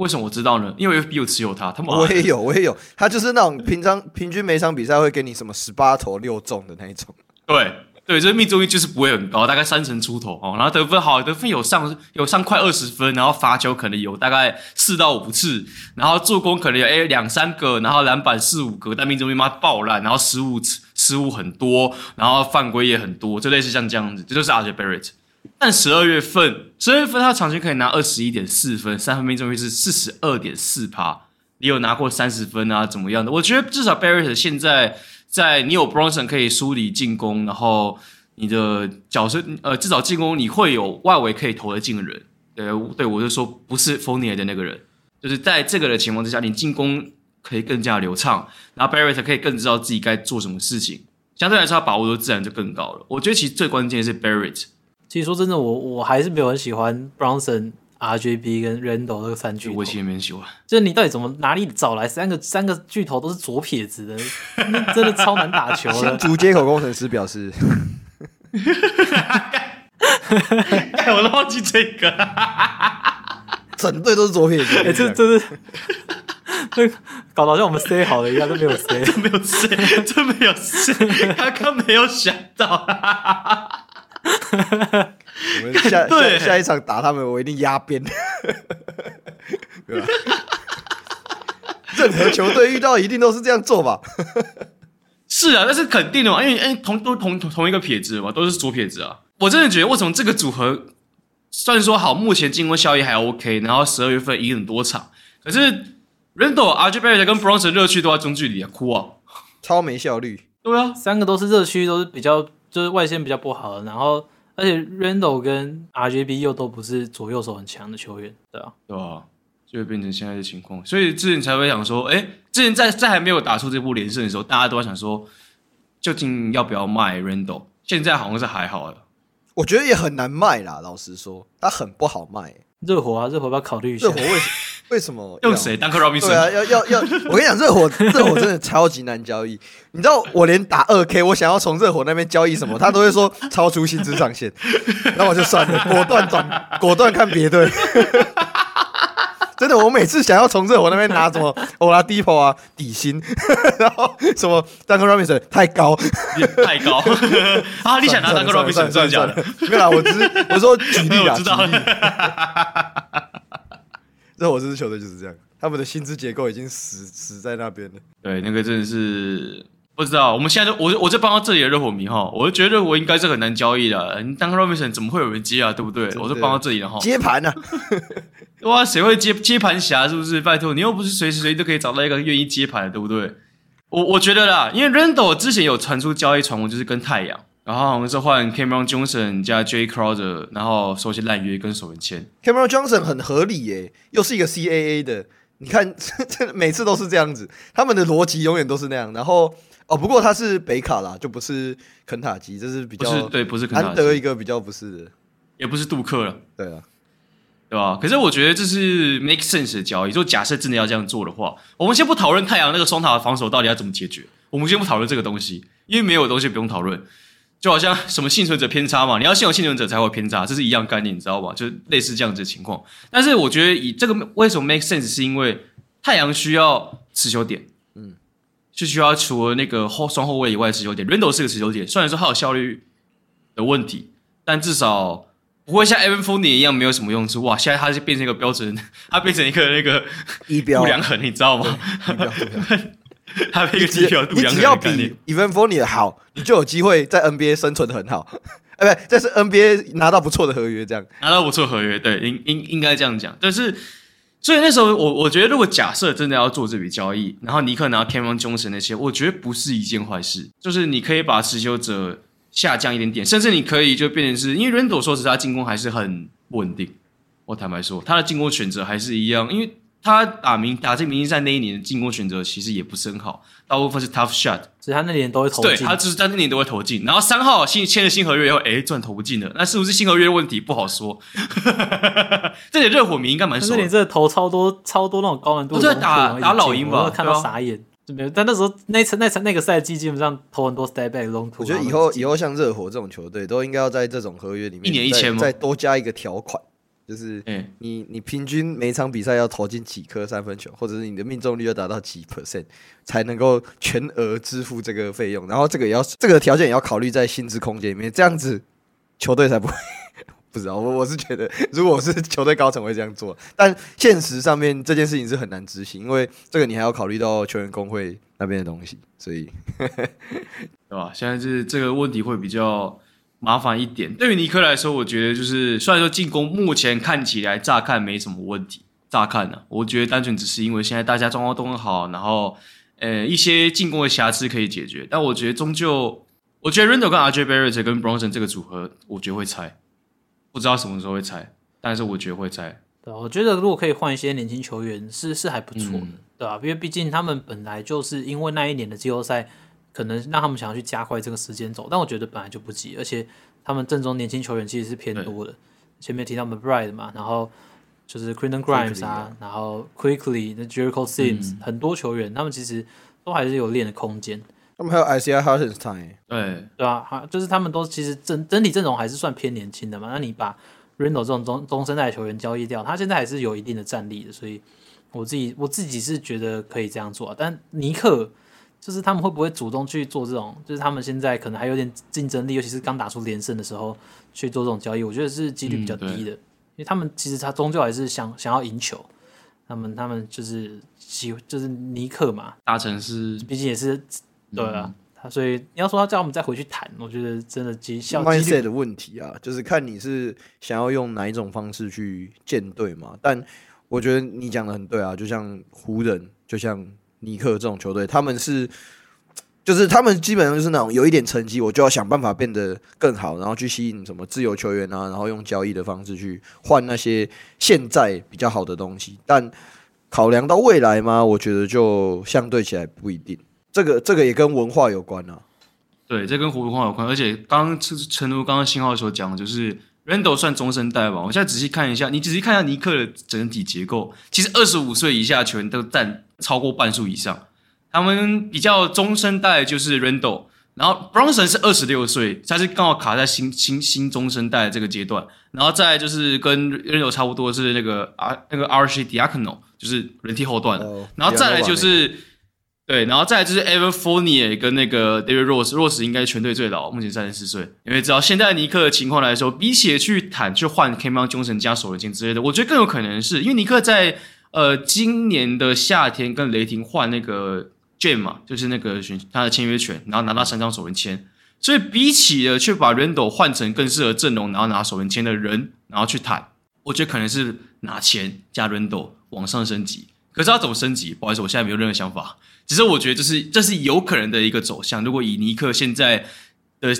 为什么我知道呢？因为 FB 有持有他，他们我也有，我也有。他就是那种平常平均每场比赛会给你什么十八投六中的那一种。对对，这命中率就是不会很高，大概三成出头哦。然后得分好，得分有上有上快二十分，然后罚球可能有大概四到五次，然后助攻可能有诶两三个，然后篮板四五个，但命中率妈爆烂，然后失误失误很多，然后犯规也很多，就类似像这样子，这就是 RJ Barrett。但十二月份，十二月份他场均可以拿二十一点四分，三分命中率是四十二点四趴。你有拿过三十分啊？怎么样的？我觉得至少 Barrett 现在在你有 Bronson 可以梳理进攻，然后你的角色呃至少进攻你会有外围可以投得进的人。呃对，我就说不是 f o n i e r 的那个人，就是在这个的情况之下，你进攻可以更加流畅，然后 Barrett 可以更知道自己该做什么事情，相对来说他把握度自然就更高了。我觉得其实最关键的是 Barrett。其实说真的，我我还是没有很喜欢 Bronson、RJB 跟 Randle 这个三巨头。我其实没很喜欢。就是你到底怎么哪里找来三个三个巨头都是左撇子的，那真的超难打球的。新竹接口工程师表示，我都忘记这个，整队都是左撇子。哎、欸，这这是这搞得好像我们 say 好了一样，都没有 say，没有 say，真没有 say，刚刚没有想到。我们下下下一场打他们，我一定压边。对吧？任何球队遇到一定都是这样做吧？是啊，那是肯定的嘛，因为哎，同都同同一个撇子嘛，都是左撇子啊。我真的觉得，为什么这个组合虽然说好，目前进攻效益还 OK，然后十二月份赢很多场，可是 Randle、RJ Barrett 跟 Bronson 热区都在中距离啊，哭啊，超没效率。对啊，三个都是热区，都是比较就是外线比较不好，然后而且 Randall 跟 RJB 又都不是左右手很强的球员，对啊，对啊。就会变成现在的情况，所以之前才会想说，哎，之前在在还没有打出这部连胜的时候，大家都在想说，究竟要不要卖 Randall？现在好像是还好了，我觉得也很难卖啦。老实说，他很不好卖。热火啊，热火要不要考虑一下。热火为为什么用谁？Duncan Robinson？对啊，要要要！我跟你讲，热火热火真的超级难交易。你知道，我连打二 K，我想要从热火那边交易什么，他都会说超出薪资上限，那我就算了，果断转，果断看别队。真的，我每次想要从热火那边拿什么欧拉迪波啊底薪，然后什么 Duncan Robinson 太高太高啊！你想拿 Duncan Robinson 真的假的？没有啦，我只是我说举例啊，我知道。热火这支球队就是这样，他们的薪资结构已经死死在那边了。对，那个真的是。不知道，我们现在就我我就帮到这里的热火迷哈，我就觉得热火应该是很难交易的。你当 Robinson 怎么会有人接啊？对不对？我就帮到这里了哈。接盘呢？哇，谁会接接盘侠？是不是？拜托，你又不是随时随地都可以找到一个愿意接盘的，对不对？我我觉得啦，因为 Randle 之前有传出交易传闻，就是跟太阳，然后我们是换 Cameron Johnson 加 Jay Crowder，然后收些烂约跟首轮签。Cameron Johnson 很合理耶，又是一个 CAA 的，你看 这每次都是这样子，他们的逻辑永远都是那样，然后。哦，不过他是北卡啦，就不是肯塔基，这是比较是对，不是肯塔基，难得一个比较不是的，也不是杜克了，对啊，对吧？可是我觉得这是 make sense 的交易。就假设真的要这样做的话，我们先不讨论太阳那个双塔的防守到底要怎么解决，我们先不讨论这个东西，因为没有东西不用讨论。就好像什么幸存者偏差嘛，你要先有幸存者才会偏差，这是一样概念，你知道吧？就是类似这样子的情况。但是我觉得以这个为什么 make sense，是因为太阳需要持球点。嗯就需要除了那个后双后卫以外的持球点，Randle 是个持球点，虽然说他有效率的问题，但至少不会像 Evan Fournier 一样没有什么用处。哇，现在他就变成一个标准，他变成一个那个一标不良衡，你知道吗？他变一个仪表不良衡。你只要比 Evan Fournier 好，你就有机会在 NBA 生存的很好。哎，不，这是 NBA 拿到不错的合约，这样拿到不错合约，对，应应应该这样讲，但是。所以那时候我我觉得，如果假设真的要做这笔交易，然后尼克拿 Cameron Johnson 那些，我觉得不是一件坏事。就是你可以把持球者下降一点点，甚至你可以就变成是因为 Randle 说实在进攻还是很不稳定。我坦白说，他的进攻选择还是一样，因为。他打明打进明星赛那一年的进攻选择其实也不是很好，大部分是 tough shot，所以他那年都会投进。对，他就是在那年都会投进。然后三号新签了新合约以后，哎，突然投不进了，那是不是新合约的问题？不好说。这点热火迷应该蛮熟。那年真的投超多超多那种高难度的，我在打打老鹰吧，看到傻眼。没有，但那时候那层那层那个赛季基本上投很多 step back long。我觉得以后以后像热火这种球队都应该要在这种合约里面一年一签再多加一个条款。就是你，你平均每场比赛要投进几颗三分球，或者是你的命中率要达到几 percent，才能够全额支付这个费用。然后这个也要，这个条件也要考虑在薪资空间里面，这样子球队才不会。不知道，我我是觉得，如果我是球队高层会这样做，但现实上面这件事情是很难执行，因为这个你还要考虑到球员工会那边的东西，所以，对吧？现在是这个问题会比较。麻烦一点，对于尼克来说，我觉得就是虽然说进攻目前看起来乍看没什么问题，乍看呢、啊，我觉得单纯只是因为现在大家状况都很好，然后呃一些进攻的瑕疵可以解决，但我觉得终究，我觉得 Randle 跟 RJ Barrett 跟 Bronson 这个组合，我觉得会拆，不知道什么时候会拆，但是我觉得会拆。对，我觉得如果可以换一些年轻球员，是是还不错的，嗯、对吧、啊？因为毕竟他们本来就是因为那一年的季后赛。可能让他们想要去加快这个时间走，但我觉得本来就不急，而且他们阵中年轻球员其实是偏多的。前面提到 McBride 嘛，然后就是 Quentin Grimes 啊，啊然后 Quickley、那 Jericho Sims、嗯、很多球员，他们其实都还是有练的空间。他们还有 Isaiah Hartenstein，对对啊，就是他们都其实整整体阵容还是算偏年轻的嘛。那你把 Randle 这种中中生代球员交易掉，他现在还是有一定的战力的，所以我自己我自己是觉得可以这样做、啊。但尼克就是他们会不会主动去做这种？就是他们现在可能还有点竞争力，尤其是刚打出连胜的时候去做这种交易，我觉得是几率比较低的，嗯、因为他们其实他终究还是想想要赢球。他们他们就是喜就是尼克嘛，大城市毕竟也是。对啊，他、嗯、所以你要说他叫我们再回去谈，我觉得真的几效 mindset 的问题啊，就是看你是想要用哪一种方式去建队嘛。但我觉得你讲的很对啊，就像湖人，就像尼克这种球队，他们是就是他们基本上就是那种有一点成绩，我就要想办法变得更好，然后去吸引什么自由球员啊，然后用交易的方式去换那些现在比较好的东西。但考量到未来嘛，我觉得就相对起来不一定。这个这个也跟文化有关啊，对，这跟文化有关。而且刚刚诚如刚刚信号所讲的，就是 Randle 算中生代吧。我现在仔细看一下，你仔细看一下尼克的整体结构，其实二十五岁以下的球员都占超过半数以上。他们比较中生代就是 Randall，然后 Bronson 是二十六岁，他是刚好卡在新新新中生代这个阶段。然后再就是跟 Randall 差不多是那个 R 那个 Arcidiacono，就是人体后段的。Oh, 然后再来就是。对，然后再来就是 Evan Fournier 跟那个 David Rose，Rose 应该全队最老，目前三十四岁。因为知道现在尼克的情况来说，比起去谈去换 Cameron Johnson 加首轮签之类的，我觉得更有可能是因为尼克在呃今年的夏天跟雷霆换那个 Jam 嘛，就是那个选他的签约权，然后拿到三张首轮签，所以比起的去把 Randle 换成更适合阵容，然后拿首轮签的人，然后去谈，我觉得可能是拿钱加 Randle 往上升级。可是要怎么升级？不好意思，我现在没有任何想法。只是我觉得这是这是有可能的一个走向。如果以尼克现在的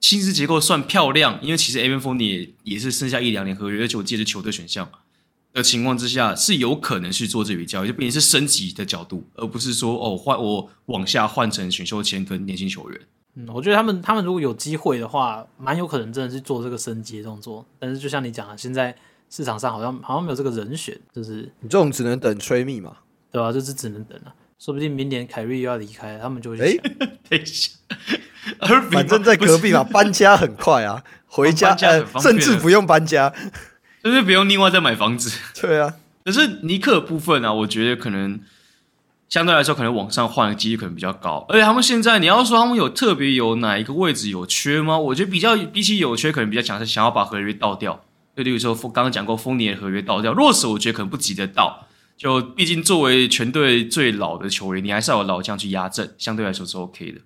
薪资结构算漂亮，因为其实 Evan Fournier 也是剩下一两年合约，而且我记得球队选项的情况之下，是有可能去做这笔交易，就变成是升级的角度，而不是说哦换我往下换成选秀签跟年轻球员。嗯，我觉得他们他们如果有机会的话，蛮有可能真的是做这个升级的动作。但是就像你讲的，现在市场上好像好像没有这个人选，就是你这种只能等吹密嘛，对吧、啊？就是只能等了。说不定明年凯瑞又要离开，他们就会去想。哎，等一下，反正在隔壁嘛，搬家很快啊，回家，甚至不用搬家，就是不用另外再买房子。对啊，可是尼克部分啊，我觉得可能相对来说，可能往上换的几率可能比较高。而且他们现在，你要说他们有特别有哪一个位置有缺吗？我觉得比较比起有缺，可能比较强是想要把合约倒掉。就例如说，刚刚讲过，丰年的合约倒掉，若是我觉得可能不急得到。就毕竟作为全队最老的球员，你还是要有老将去压阵，相对来说是 OK 的。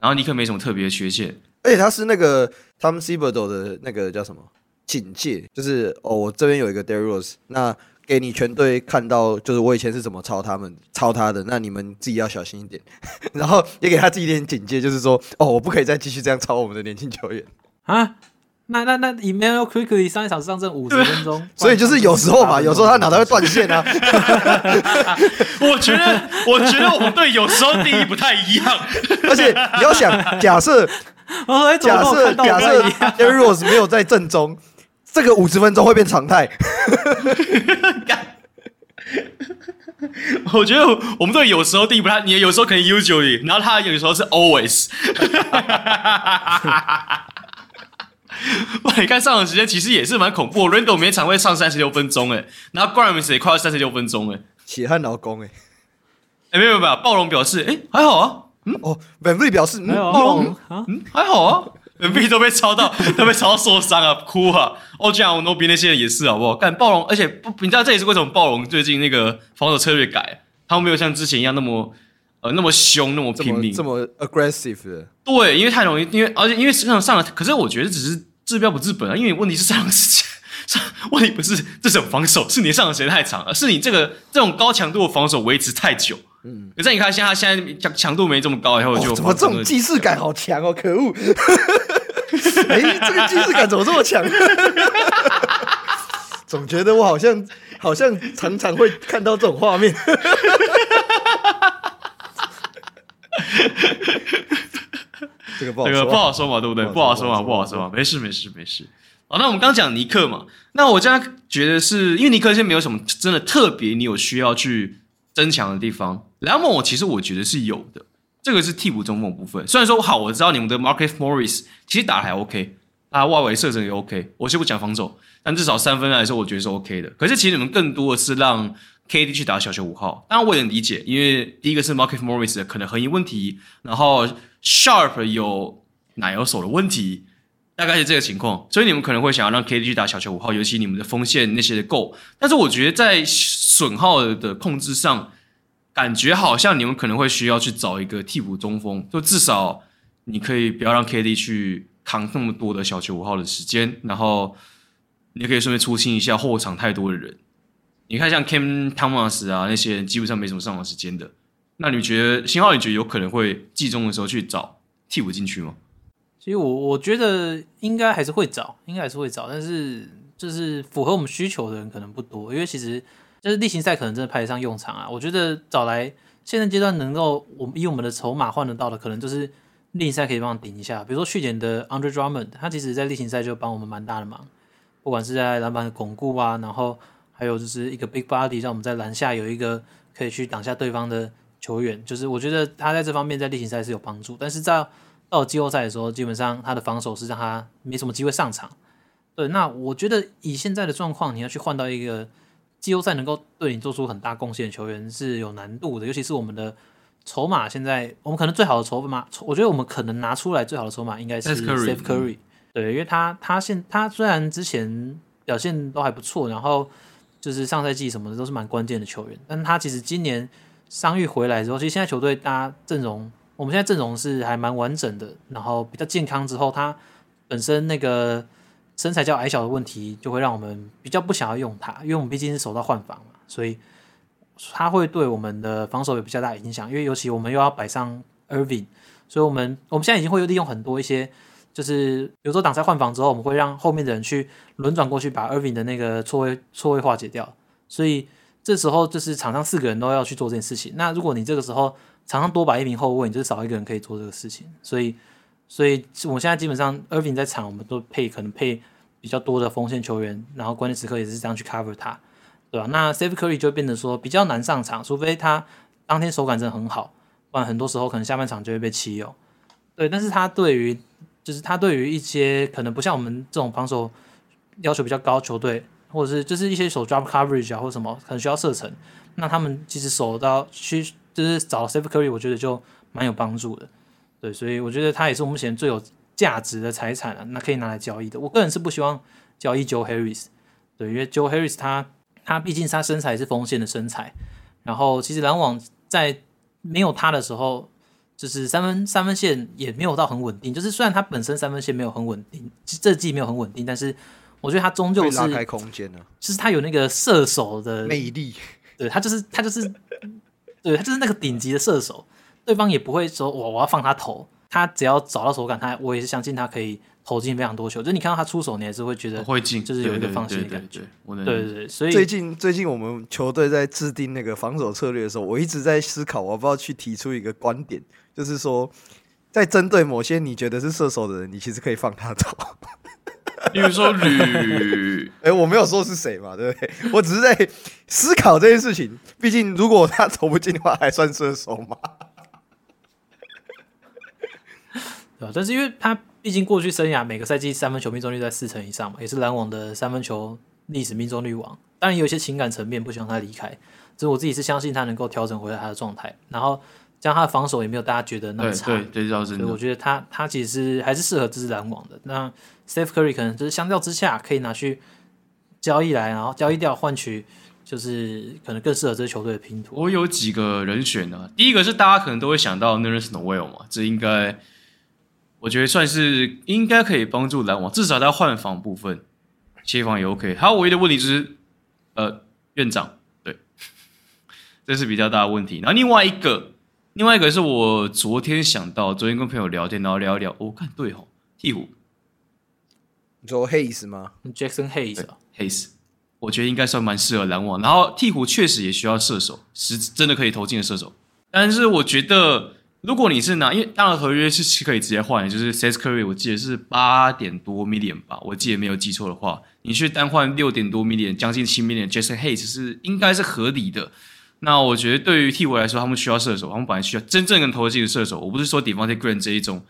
然后尼克没什么特别的缺陷，而且他是那个 Tom Thibodeau 的那个叫什么警戒，就是哦，我这边有一个 Rose，那给你全队看到，就是我以前是怎么抄他们抄他的，那你们自己要小心一点。然后也给他自己一点警戒，就是说哦，我不可以再继续这样抄我们的年轻球员啊。那那那 Emmanuel Quickley 上一场上阵五十分钟，所以就是有时候嘛，有时候他脑袋会断线啊。我觉得，我觉得我们队有时候定义不太一样，而且你要想，假设 假设假设 Derrick Rose 没有在正中，这个五十分钟会变常态。我觉得我们队有时候定义不太，你有时候可能 usually，然后他有时候是 always。哇，你看上场时间其实也是蛮恐怖，Randle 每场会上三十六分钟哎，然后 Grimes 也快要三十六分钟哎，血汗劳工哎，哎没有没有，暴龙表示哎还好啊，嗯？哦，VanVleet 表示嗯暴龙。啊嗯？还好啊，VanVleet 都被抄到 都被抄到受伤啊哭啊，哦这样我 Anunoby 那些人也是好不好？干暴龙，而且不你知道这也是为什么暴龙最近那个防守策略改，他们没有像之前一样那么呃那么凶那么拼命。这么，这么 aggressive 的，对，因为太容易，因为而且因为实际上上了，可是我觉得只是。治标不治本啊！因为问题是上场时间，上问题不是这种防守，是你上场时间太长，而是你这个这种高强度的防守维持太久。嗯，可是你看，现在他现在强强度没这么高，以后就、哦、怎么这种既视感好强哦？可恶！哎、欸，这个既视感怎么这么强？总觉得我好像好像常常会看到这种画面。这个不好这个不好说嘛，对不对？不好说嘛，不好说嘛，没事没事没事。好，那我们刚讲尼克嘛，那我这样觉得是因为尼克现在没有什么真的特别你有需要去增强的地方。篮网其实我觉得是有的，这个是替补中锋部分。虽然说好，我知道你们的 Marcus Morris 其实打得还 OK，他外围射程也 OK，我先不讲防守，但至少三分来说，我觉得是 OK 的。可是其实你们更多的是让 KD 去打小球五号，当然我也能理解，因为第一个是 Marcus Morris 的可能核心问题，然后 Sharp 有奶油手的问题。大概是这个情况，所以你们可能会想要让 KD 去打小球五号，尤其你们的锋线那些的够。但是我觉得在损耗的控制上，感觉好像你们可能会需要去找一个替补中锋，就至少你可以不要让 KD 去扛那么多的小球五号的时间，然后你可以顺便出清一下后场太多的人。你看像 Cam Thomas 啊那些人，基本上没什么上场时间的。那你觉得新浩，你觉得有可能会季中的时候去找替补进去吗？其实我我觉得应该还是会找，应该还是会找，但是就是符合我们需求的人可能不多，因为其实就是例行赛可能真的派得上用场啊。我觉得找来现在阶段能够我们以我们的筹码换得到的，可能就是例行赛可以帮顶一下。比如说去年的 Andre Drummond，他其实在例行赛就帮我们蛮大的忙，不管是在篮板的巩固啊，然后还有就是一个 big body，让我们在篮下有一个可以去挡下对方的球员，就是我觉得他在这方面在例行赛是有帮助，但是在到季后赛的时候，基本上他的防守是让他没什么机会上场。对，那我觉得以现在的状况，你要去换到一个季后赛能够对你做出很大贡献的球员是有难度的。尤其是我们的筹码，现在我们可能最好的筹码，我觉得我们可能拿出来最好的筹码应该是 Steph Curry。对，因为他他现他虽然之前表现都还不错，然后就是上赛季什么的都是蛮关键的球员，但他其实今年伤愈回来之后，其实现在球队大家阵容。我们现在阵容是还蛮完整的，然后比较健康之后，他本身那个身材较矮小的问题，就会让我们比较不想要用他，因为我们毕竟是首套换防嘛，所以他会对我们的防守有比较大影响。因为尤其我们又要摆上 Irving，所以我们我们现在已经会利用很多一些，就是比如说挡拆换防之后，我们会让后面的人去轮转过去，把 Irving 的那个错位错位化解掉。所以这时候就是场上四个人都要去做这件事情。那如果你这个时候场上多摆一名后卫，你就少一个人可以做这个事情，所以，所以我现在基本上，Irving 在场，我们都配可能配比较多的锋线球员，然后关键时刻也是这样去 cover 他，对吧？那 Steph Curry 就会变得说比较难上场，除非他当天手感真的很好，不然很多时候可能下半场就会被弃用。对，但是他对于就是他对于一些可能不像我们这种防守要求比较高球队，或者是就是一些手 drop coverage 啊或者什么可能需要射程，那他们其实守到去。就是找 safe curry，我觉得就蛮有帮助的，对，所以我觉得他也是目前最有价值的财产了，那可以拿来交易的。我个人是不希望交易 Joe Harris，对，因为 Joe Harris 他他毕竟他身材是锋线的身材，然后其实篮网在没有他的时候，就是三分三分线也没有到很稳定，就是虽然他本身三分线没有很稳定，这季没有很稳定，但是我觉得他终究是拉开空间呢，就是他有那个射手的魅力，对，他就是他就是。对，他就是那个顶级的射手，对方也不会说我我要放他投，他只要找到手感，他我也是相信他可以投进非常多球。就你看到他出手，你还是会觉得会进，就是有一个放心的感觉。对对对，所以最近最近我们球队在制定那个防守策略的时候，我一直在思考，我要不要去提出一个观点，就是说，在针对某些你觉得是射手的人，你其实可以放他走。比如说吕，哎、欸，我没有说是谁嘛，对不对？我只是在思考这件事情。毕竟，如果他投不进的话，还算射手吗？对吧？但是因为他毕竟过去生涯每个赛季三分球命中率在四成以上嘛，也是篮网的三分球历史命中率王。当然，有一些情感层面不希望他离开，只是我自己是相信他能够调整回来他的状态，然后。这样他的防守也没有大家觉得那么差，对对，对，所以我觉得他他其实是还是适合这支篮网的。那 Steph Curry 可能就是相较之下可以拿去交易来，然后交易掉换取，就是可能更适合这支球队的拼图。我有几个人选呢、啊，第一个是大家可能都会想到 Nerlens Noel 嘛，这应该我觉得算是应该可以帮助篮网，至少在换防部分协防也 OK。还有唯一的问题就是呃院长，对，这是比较大的问题。然后另外一个。另外一个是我昨天想到，昨天跟朋友聊天，然后聊一聊，我、哦、看对哦，鹈鹕，你说 Hayes 吗？Jackson Hayes，Hayes，我觉得应该算蛮适合篮网。然后鹈鹕确实也需要射手，是真的可以投进的射手。但是我觉得如果你是拿，因为当然合约是是可以直接换，就是 s e s Curry 我记得是八点多 million 吧，我记得没有记错的话，你去单换六点多 million，将近七 million，Jason Hayes 是应该是合理的。那我觉得对于替补来说，他们需要射手，他们本来需要真正能投进的射手。我不是说 Devonte' Graham 这一种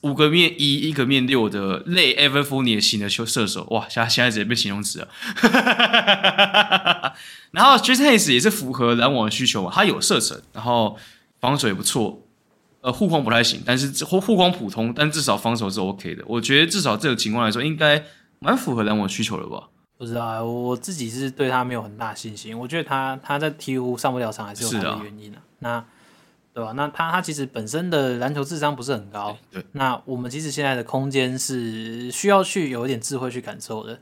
五个面一、一个面六的类 Evan Fournier 型的球射手，哇，现现在直接被形容词了。然后 Jason Hayes 也是符合篮网的需求嘛，他有射程，然后防守也不错，呃，护框不太行，但是护护框普通，但至少防守是 OK 的。我觉得至少这个情况来说，应该蛮符合篮网需求的吧。不知道啊，我自己是对他没有很大信心。我觉得他他在鹈鹕上不了场还是有他的原因的、啊。那对吧？那他他其实本身的篮球智商不是很高。对。那我们其实现在的空间是需要去有一点智慧去感受的。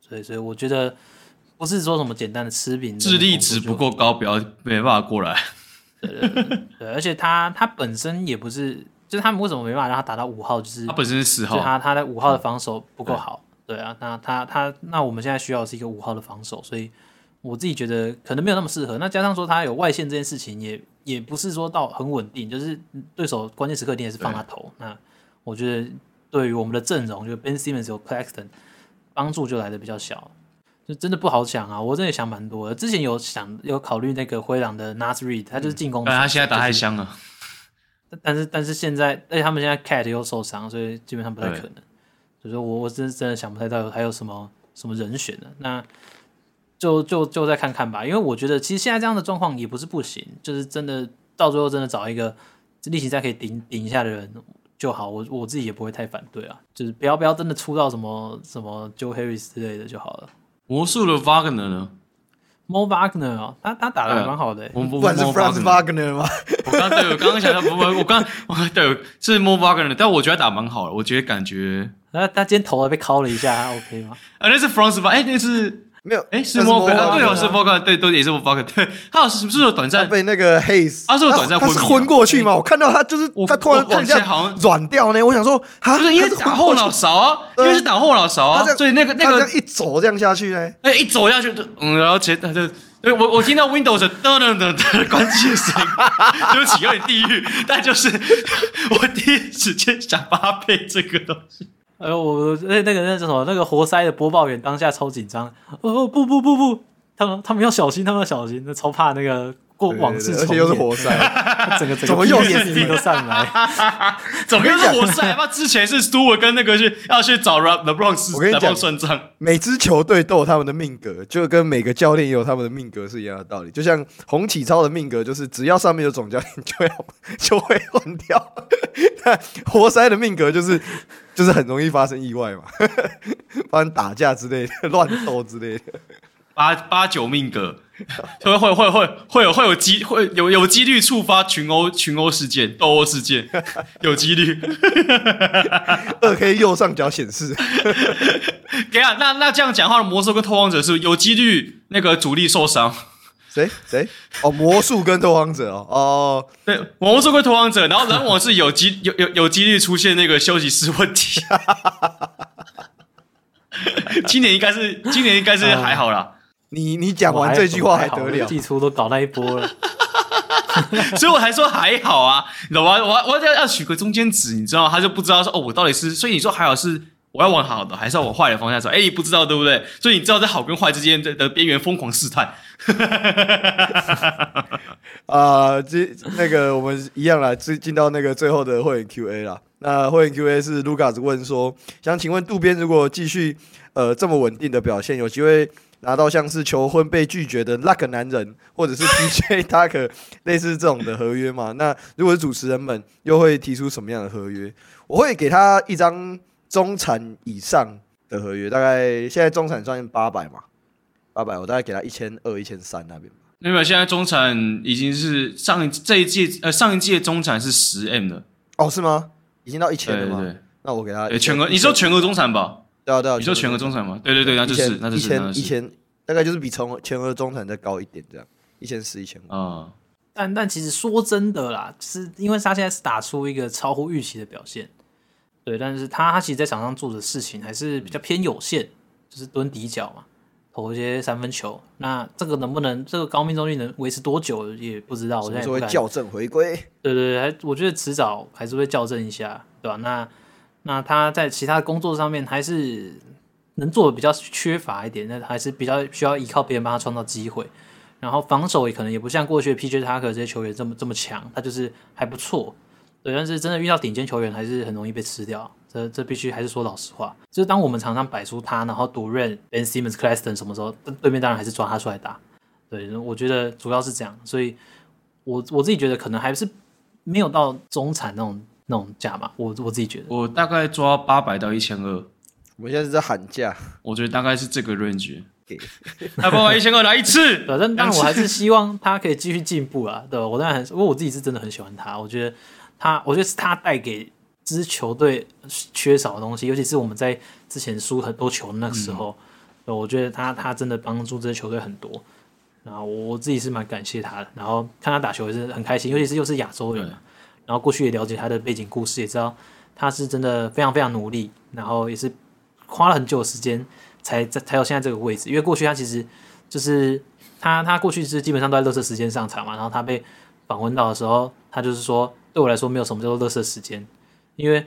所以所以我觉得不是说什么简单的吃饼，智力值不够高，不要没办法过来。对对对，对。而且他他本身也不是，就是他们为什么没办法让他打到五号？就是他本身是四号，他他的五号的防守不够好。对啊，那他他那我们现在需要的是一个五号的防守，所以我自己觉得可能没有那么适合。那加上说他有外线这件事情也，也也不是说到很稳定，就是对手关键时刻一定也是放他投。那我觉得对于我们的阵容，就 Ben Simmons 有 Claxton 帮助就来的比较小，就真的不好想啊。我真的想蛮多的，之前有想有考虑那个灰狼的 Naz Reid，他就是进攻，但他现在打太香了。但是但是现在，而且他们现在 Cat 又受伤，所以基本上不太可能。所以说我我真真的想不太到还有什么什么人选呢？那就就就再看看吧，因为我觉得其实现在这样的状况也不是不行，就是真的到最后真的找一个力气赛可以顶顶一下的人就好，我我自己也不会太反对啊，就是不要不要真的出到什么什么 Joe Harris 之类的就好了。魔术的 Wagner 呢？Mo Wagner 啊，他他打的还蛮好的、欸。我们不管是 Franz Wagner 吗？我刚对我刚刚想到不不，我刚我对是 Mo Wagner，但我觉得他打蛮好的，我觉得感觉。那他今天头还被敲了一下，OK 吗？啊，那是 Franz 吧？哎，那是没有，哎，是 Mo Wagner，对哦，是 Mo Wagner，对，都也是 Mo Wagner，对，他好像是不是有短暂被那个 Hayes，他是有短暂他是昏过去吗？我看到他就是他突然往下好像软掉呢，我想说，他不是因为打后脑勺啊，因为是打后脑勺啊，所以那个那个一走这样下去呢，哎，一走下去就嗯，然后前他就。对，我我听到 Windows 噔噔噔噔关机声音，对不起，有点地狱，但就是 我第一时间想发配这个东西。哎呦，我那那个那叫什么？那个活塞的播报员当下超紧张。哦不不不不，他们他们要小心，他们要小心，那超怕那个。过往事，而且又是活塞，整个怎么又眼睛都上来？怎么又是活塞？那之前是 Stewart 跟那个去要去找 LeBron，我跟你讲算账。每支球队都有他们的命格，就跟每个教练也有他们的命格是一样的道理。就像洪启超的命格，就是只要上面有总教练，就要就会换掉。活塞的命格就是就是很容易发生意外嘛，发生打架之类的、乱斗之类的。八八九命格。会会会会会有会有机会有有几率触发群殴群殴事件斗殴事件，有几率。二 K 右上角显示。给啊，那那这样讲话的魔兽跟偷王者是有几率那个主力受伤？谁谁？哦，魔术跟拓荒者哦哦，对，魔术跟拓荒者，然后篮网是有机有有有几率出现那个休息室问题。今年应该是今年应该是还好啦。你你讲完这句话还得了？季初都搞那一波了，所以我还说还好啊，你懂吗？我我要要取个中间值，你知道吗？他就不知道说哦，我到底是，所以你说还好是我要往好的，还是要往坏的方向走？哎，不知道对不对？所以你知道在好跟坏之间的的边缘疯狂试探。啊，这那个我们一样来进进到那个最后的会员 Q&A 啦。那会员 Q&A 是卢卡斯问说，想请问渡边如果继续呃这么稳定的表现，有机会？拿到像是求婚被拒绝的那个男人，或者是 DJ Tucker 类似这种的合约嘛？那如果是主持人们又会提出什么样的合约？我会给他一张中产以上的合约，大概现在中产算八百嘛，八百，我大概给他一千二、一千三那边。那边现在中产已经是上一这一届呃上一届中产是十 M 的哦，是吗？已经到一千了吗？对对对，那我给他全额，你说全额中产吧？对啊对啊，你说全额中产吗？对对对，那就是那就是一千一千，大概就是比从全额中产再高一点这样，一千四一千五啊。但但其实说真的啦，是因为他现在是打出一个超乎预期的表现，对，但是他他其实在场上做的事情还是比较偏有限，就是蹲底角嘛，投一些三分球。那这个能不能这个高命中率能维持多久也不知道。我现在会校正回归。对对对，还我觉得迟早还是会校正一下，对吧？那那他在其他工作上面还是能做的比较缺乏一点，那还是比较需要依靠别人帮他创造机会。然后防守也可能也不像过去的 PJ Tucker 这些球员这么这么强，他就是还不错。对，但是真的遇到顶尖球员，还是很容易被吃掉。这这必须还是说老实话。就是当我们常常摆出他，然后独任 Ben Simmons、c l a s t o n 什么时候，对面当然还是抓他出来打。对，我觉得主要是这样。所以我，我我自己觉得可能还是没有到中产那种那种价嘛。我我自己觉得，我大概抓八百到一千二。我们现在是在喊价，我觉得大概是这个 range。他八百一千二来一次。反正但我还是希望他可以继续进步啊。对吧，我当然很，因为我自己是真的很喜欢他。我觉得。他，我觉得是他带给支球队缺少的东西，尤其是我们在之前输很多球那个时候，嗯、我觉得他他真的帮助这支球队很多。然后我自己是蛮感谢他的，然后看他打球也是很开心，尤其是又是亚洲人，然后过去也了解他的背景故事，也知道他是真的非常非常努力，然后也是花了很久的时间才在才有现在这个位置。因为过去他其实就是他他过去是基本上都在垃圾时间上场嘛，然后他被访问到的时候，他就是说。对我来说，没有什么叫做垃圾时间，因为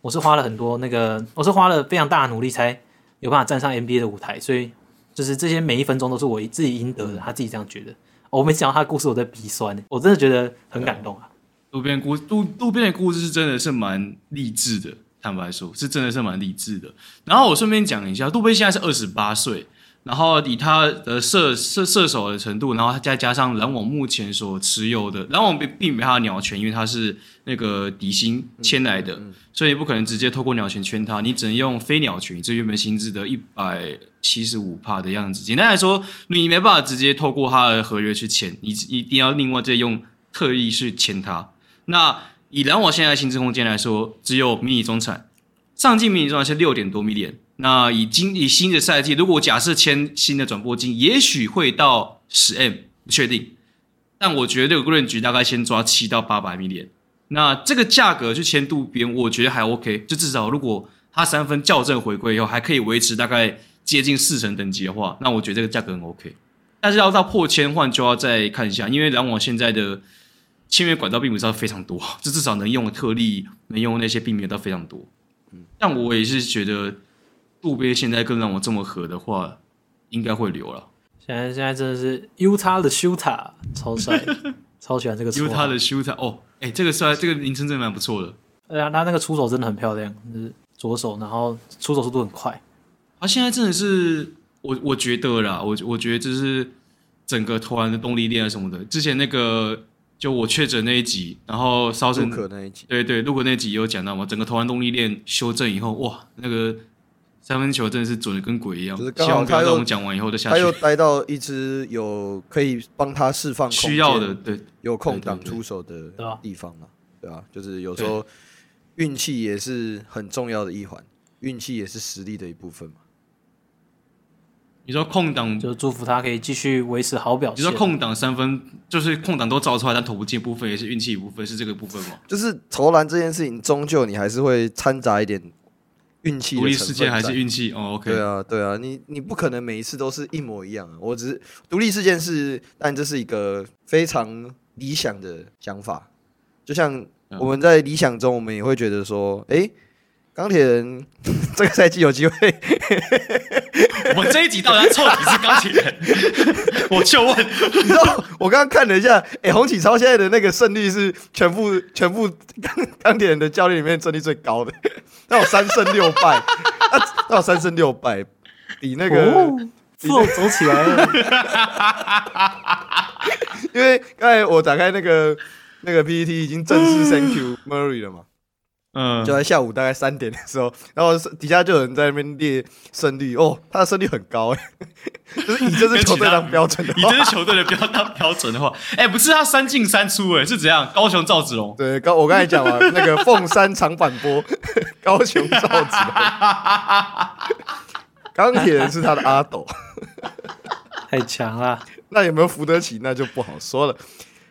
我是花了很多那个，我是花了非常大的努力才有办法站上 NBA 的舞台，所以就是这些每一分钟都是我自己应得的。他自己这样觉得。我没讲到他的故事，我在鼻酸，我真的觉得很感动啊。渡边故渡渡边的故事是真的是蛮励志的，坦白说，是真的是蛮励志的。然后我顺便讲一下，渡边现在是二十八岁。然后以他的射射射手的程度，然后再加上篮网目前所持有的篮网并并没他的鸟权，因为他是那个底薪签来的，嗯嗯、所以不可能直接透过鸟权圈他，你只能用非鸟权，这原本薪资的一百七十五帕的样子。简单来说，你没办法直接透过他的合约去签，你一定要另外再用特意去签他。那以篮网现在的薪资空间来说，只有迷你中产，上季迷你中产是六点多 million。那以今以新的赛季，如果假设签新的转播金，也许会到十 M，不确定。但我觉得这个 range 大概先抓七到八百 million。那这个价格去签渡边，我觉得还 OK。就至少如果他三分校正回归以后，还可以维持大概接近四成等级的话，那我觉得这个价格很 OK。但是要到破千换，就要再看一下，因为篮网现在的签约管道并不是非常多，就至少能用的特例，能用那些并没有到非常多。嗯，但我也是觉得。渡边现在更让我这么合的话，应该会留了。现在现在真的是 Utah 的 Shooter 超帅，超喜欢这个 Utah 的 Shooter 哦，哎、欸，这个帅，这个名称真的蛮不错的。对啊，他那个出手真的很漂亮，就是左手，然后出手速度很快。他现在真的是，我我觉得啦，我我觉得就是整个投篮的动力链啊什么的。之前那个就我确诊那一集，然后烧成可那一集，对对，如果那一集有讲到嘛，整个投篮动力链修正以后，哇，那个。三分球真的是准的跟鬼一样，就是刚好他又我们讲完以后就下去，他又待到一支有可以帮他释放需要的，对，有空档出手的地方了，对啊，就是有时候运气也是很重要的一环，运气也是实力的一部分嘛。你说空档，就祝福他可以继续维持好表现。你说空档三分，就是空档都造出来，但投不进部分也是运气一部分，是这个部分吗？就是投篮这件事情，终究你还是会掺杂一点。运气，独立事件还是运气哦？OK，对啊，对啊，你你不可能每一次都是一模一样啊。我只是独立事件是，但这是一个非常理想的想法。就像我们在理想中，我们也会觉得说，哎、欸，钢铁人 这个赛季有机会。我们这一集到底要臭你是钢铁人？我就问，你知道我刚刚看了一下，哎、欸，洪启超现在的那个胜率是全部全部钢钢铁人的教练里面胜率最高的。他有三胜六败，他他有三胜六败，比那个走、哦、走起来了。因为刚才我打开那个那个 PPT 已经正式 Thank you Murray 了嘛，嗯，就在下午大概三点的时候，然后底下就有人在那边列胜率，哦，他的胜率很高哎。就是以这支球队当标准的，以这支球队的标当标准的话，哎、欸，不是他三进三出，哎，是怎样？高雄赵子龙，对，高我刚才讲了那个凤山长板波，高雄赵子龙，钢铁人是他的阿斗，太强了。那有没有扶得起？那就不好说了。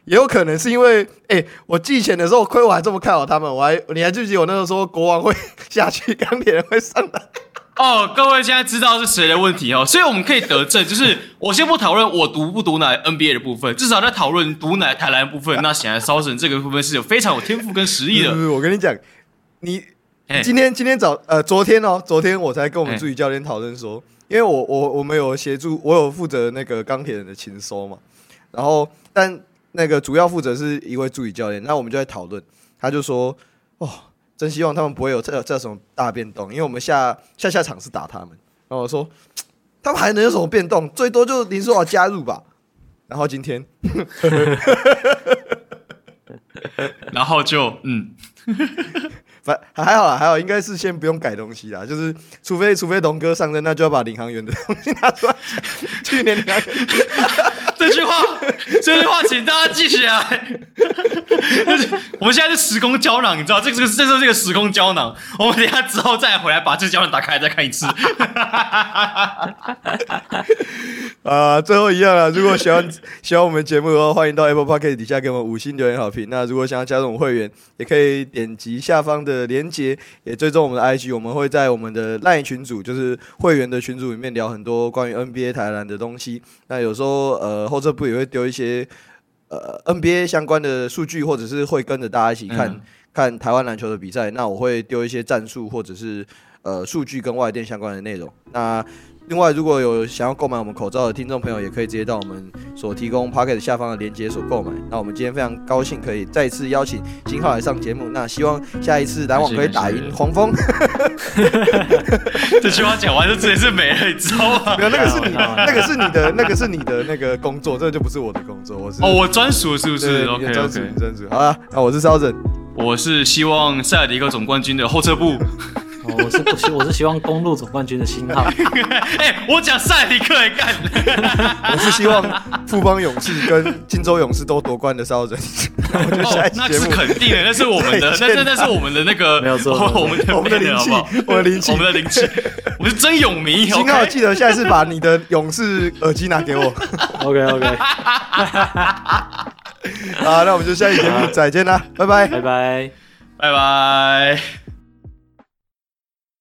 也有可能是因为，哎、欸，我季前的时候亏我还这么看好他们，我还你还记不记得我那时候说国王会下去，钢铁人会上来？哦，各位现在知道是谁的问题哦，所以我们可以得证，就是 我先不讨论我毒不毒奶 NBA 的部分，至少在讨论毒奶台篮的部分，那显然烧神这个部分是有非常有天赋跟实力的。是我跟你讲，你今天今天早呃昨天哦，昨天我才跟我们助理教练讨论说，因为我我我们有协助，我有负责那个钢铁人的情收嘛，然后但那个主要负责是一位助理教练，那我们就在讨论，他就说哦。真希望他们不会有这这种大变动，因为我们下下下场是打他们。然后我说，他们还能有什么变动？最多就林书豪加入吧。然后今天，然后就嗯，反还好啦，还好，应该是先不用改东西啦。就是除非除非龙哥上任，那就要把领航员的东西拿出来。去年领航员。这句话，这句话，请大家记起来。我们现在是时空胶囊，你知道，这个这个，这是这个时空胶囊。我们等下之后再回来把这个胶囊打开，再看一次。啊，最后一样了。如果喜欢 喜欢我们节目的话，欢迎到 Apple Podcast 底下给我们五星留言好评。那如果想要加入我们会员，也可以点击下方的链接，也追踪我们的 IG。我们会在我们的 LINE 群组，就是会员的群组里面聊很多关于 NBA 台篮的东西。那有时候呃。后这部也会丢一些呃 NBA 相关的数据，或者是会跟着大家一起看、嗯、看台湾篮球的比赛。那我会丢一些战术或者是呃数据跟外电相关的内容。那另外，如果有想要购买我们口罩的听众朋友，也可以直接到我们所提供 Podcast 下方的链接所购买。那我们今天非常高兴可以再次邀请金浩来上节目。那希望下一次篮网可以打赢黄蜂。这句话讲完就直接是没了，你知道吗？没有，那个是你，那个是你的，那个是你的那个工作，这个就不是我的工作。我是哦，我专属是不是？OK OK，专属。好了，那我是烧神，我是希望塞尔迪克总冠军的后撤步。我是不希，我是希望公路总冠军的新号。哎、欸，我讲赛迪克也干。我是希望富邦勇士跟金州勇士都夺冠的烧神。哦，那是肯定的，那是我们的，那是那是我们的那个，没有错，我们的我们的灵气，我们的灵气，我们的灵气，我们是真勇迷。星号记得下一次把你的勇士耳机拿给我。OK OK。好，那我们就下期节目再见啦，拜拜，拜拜，拜拜。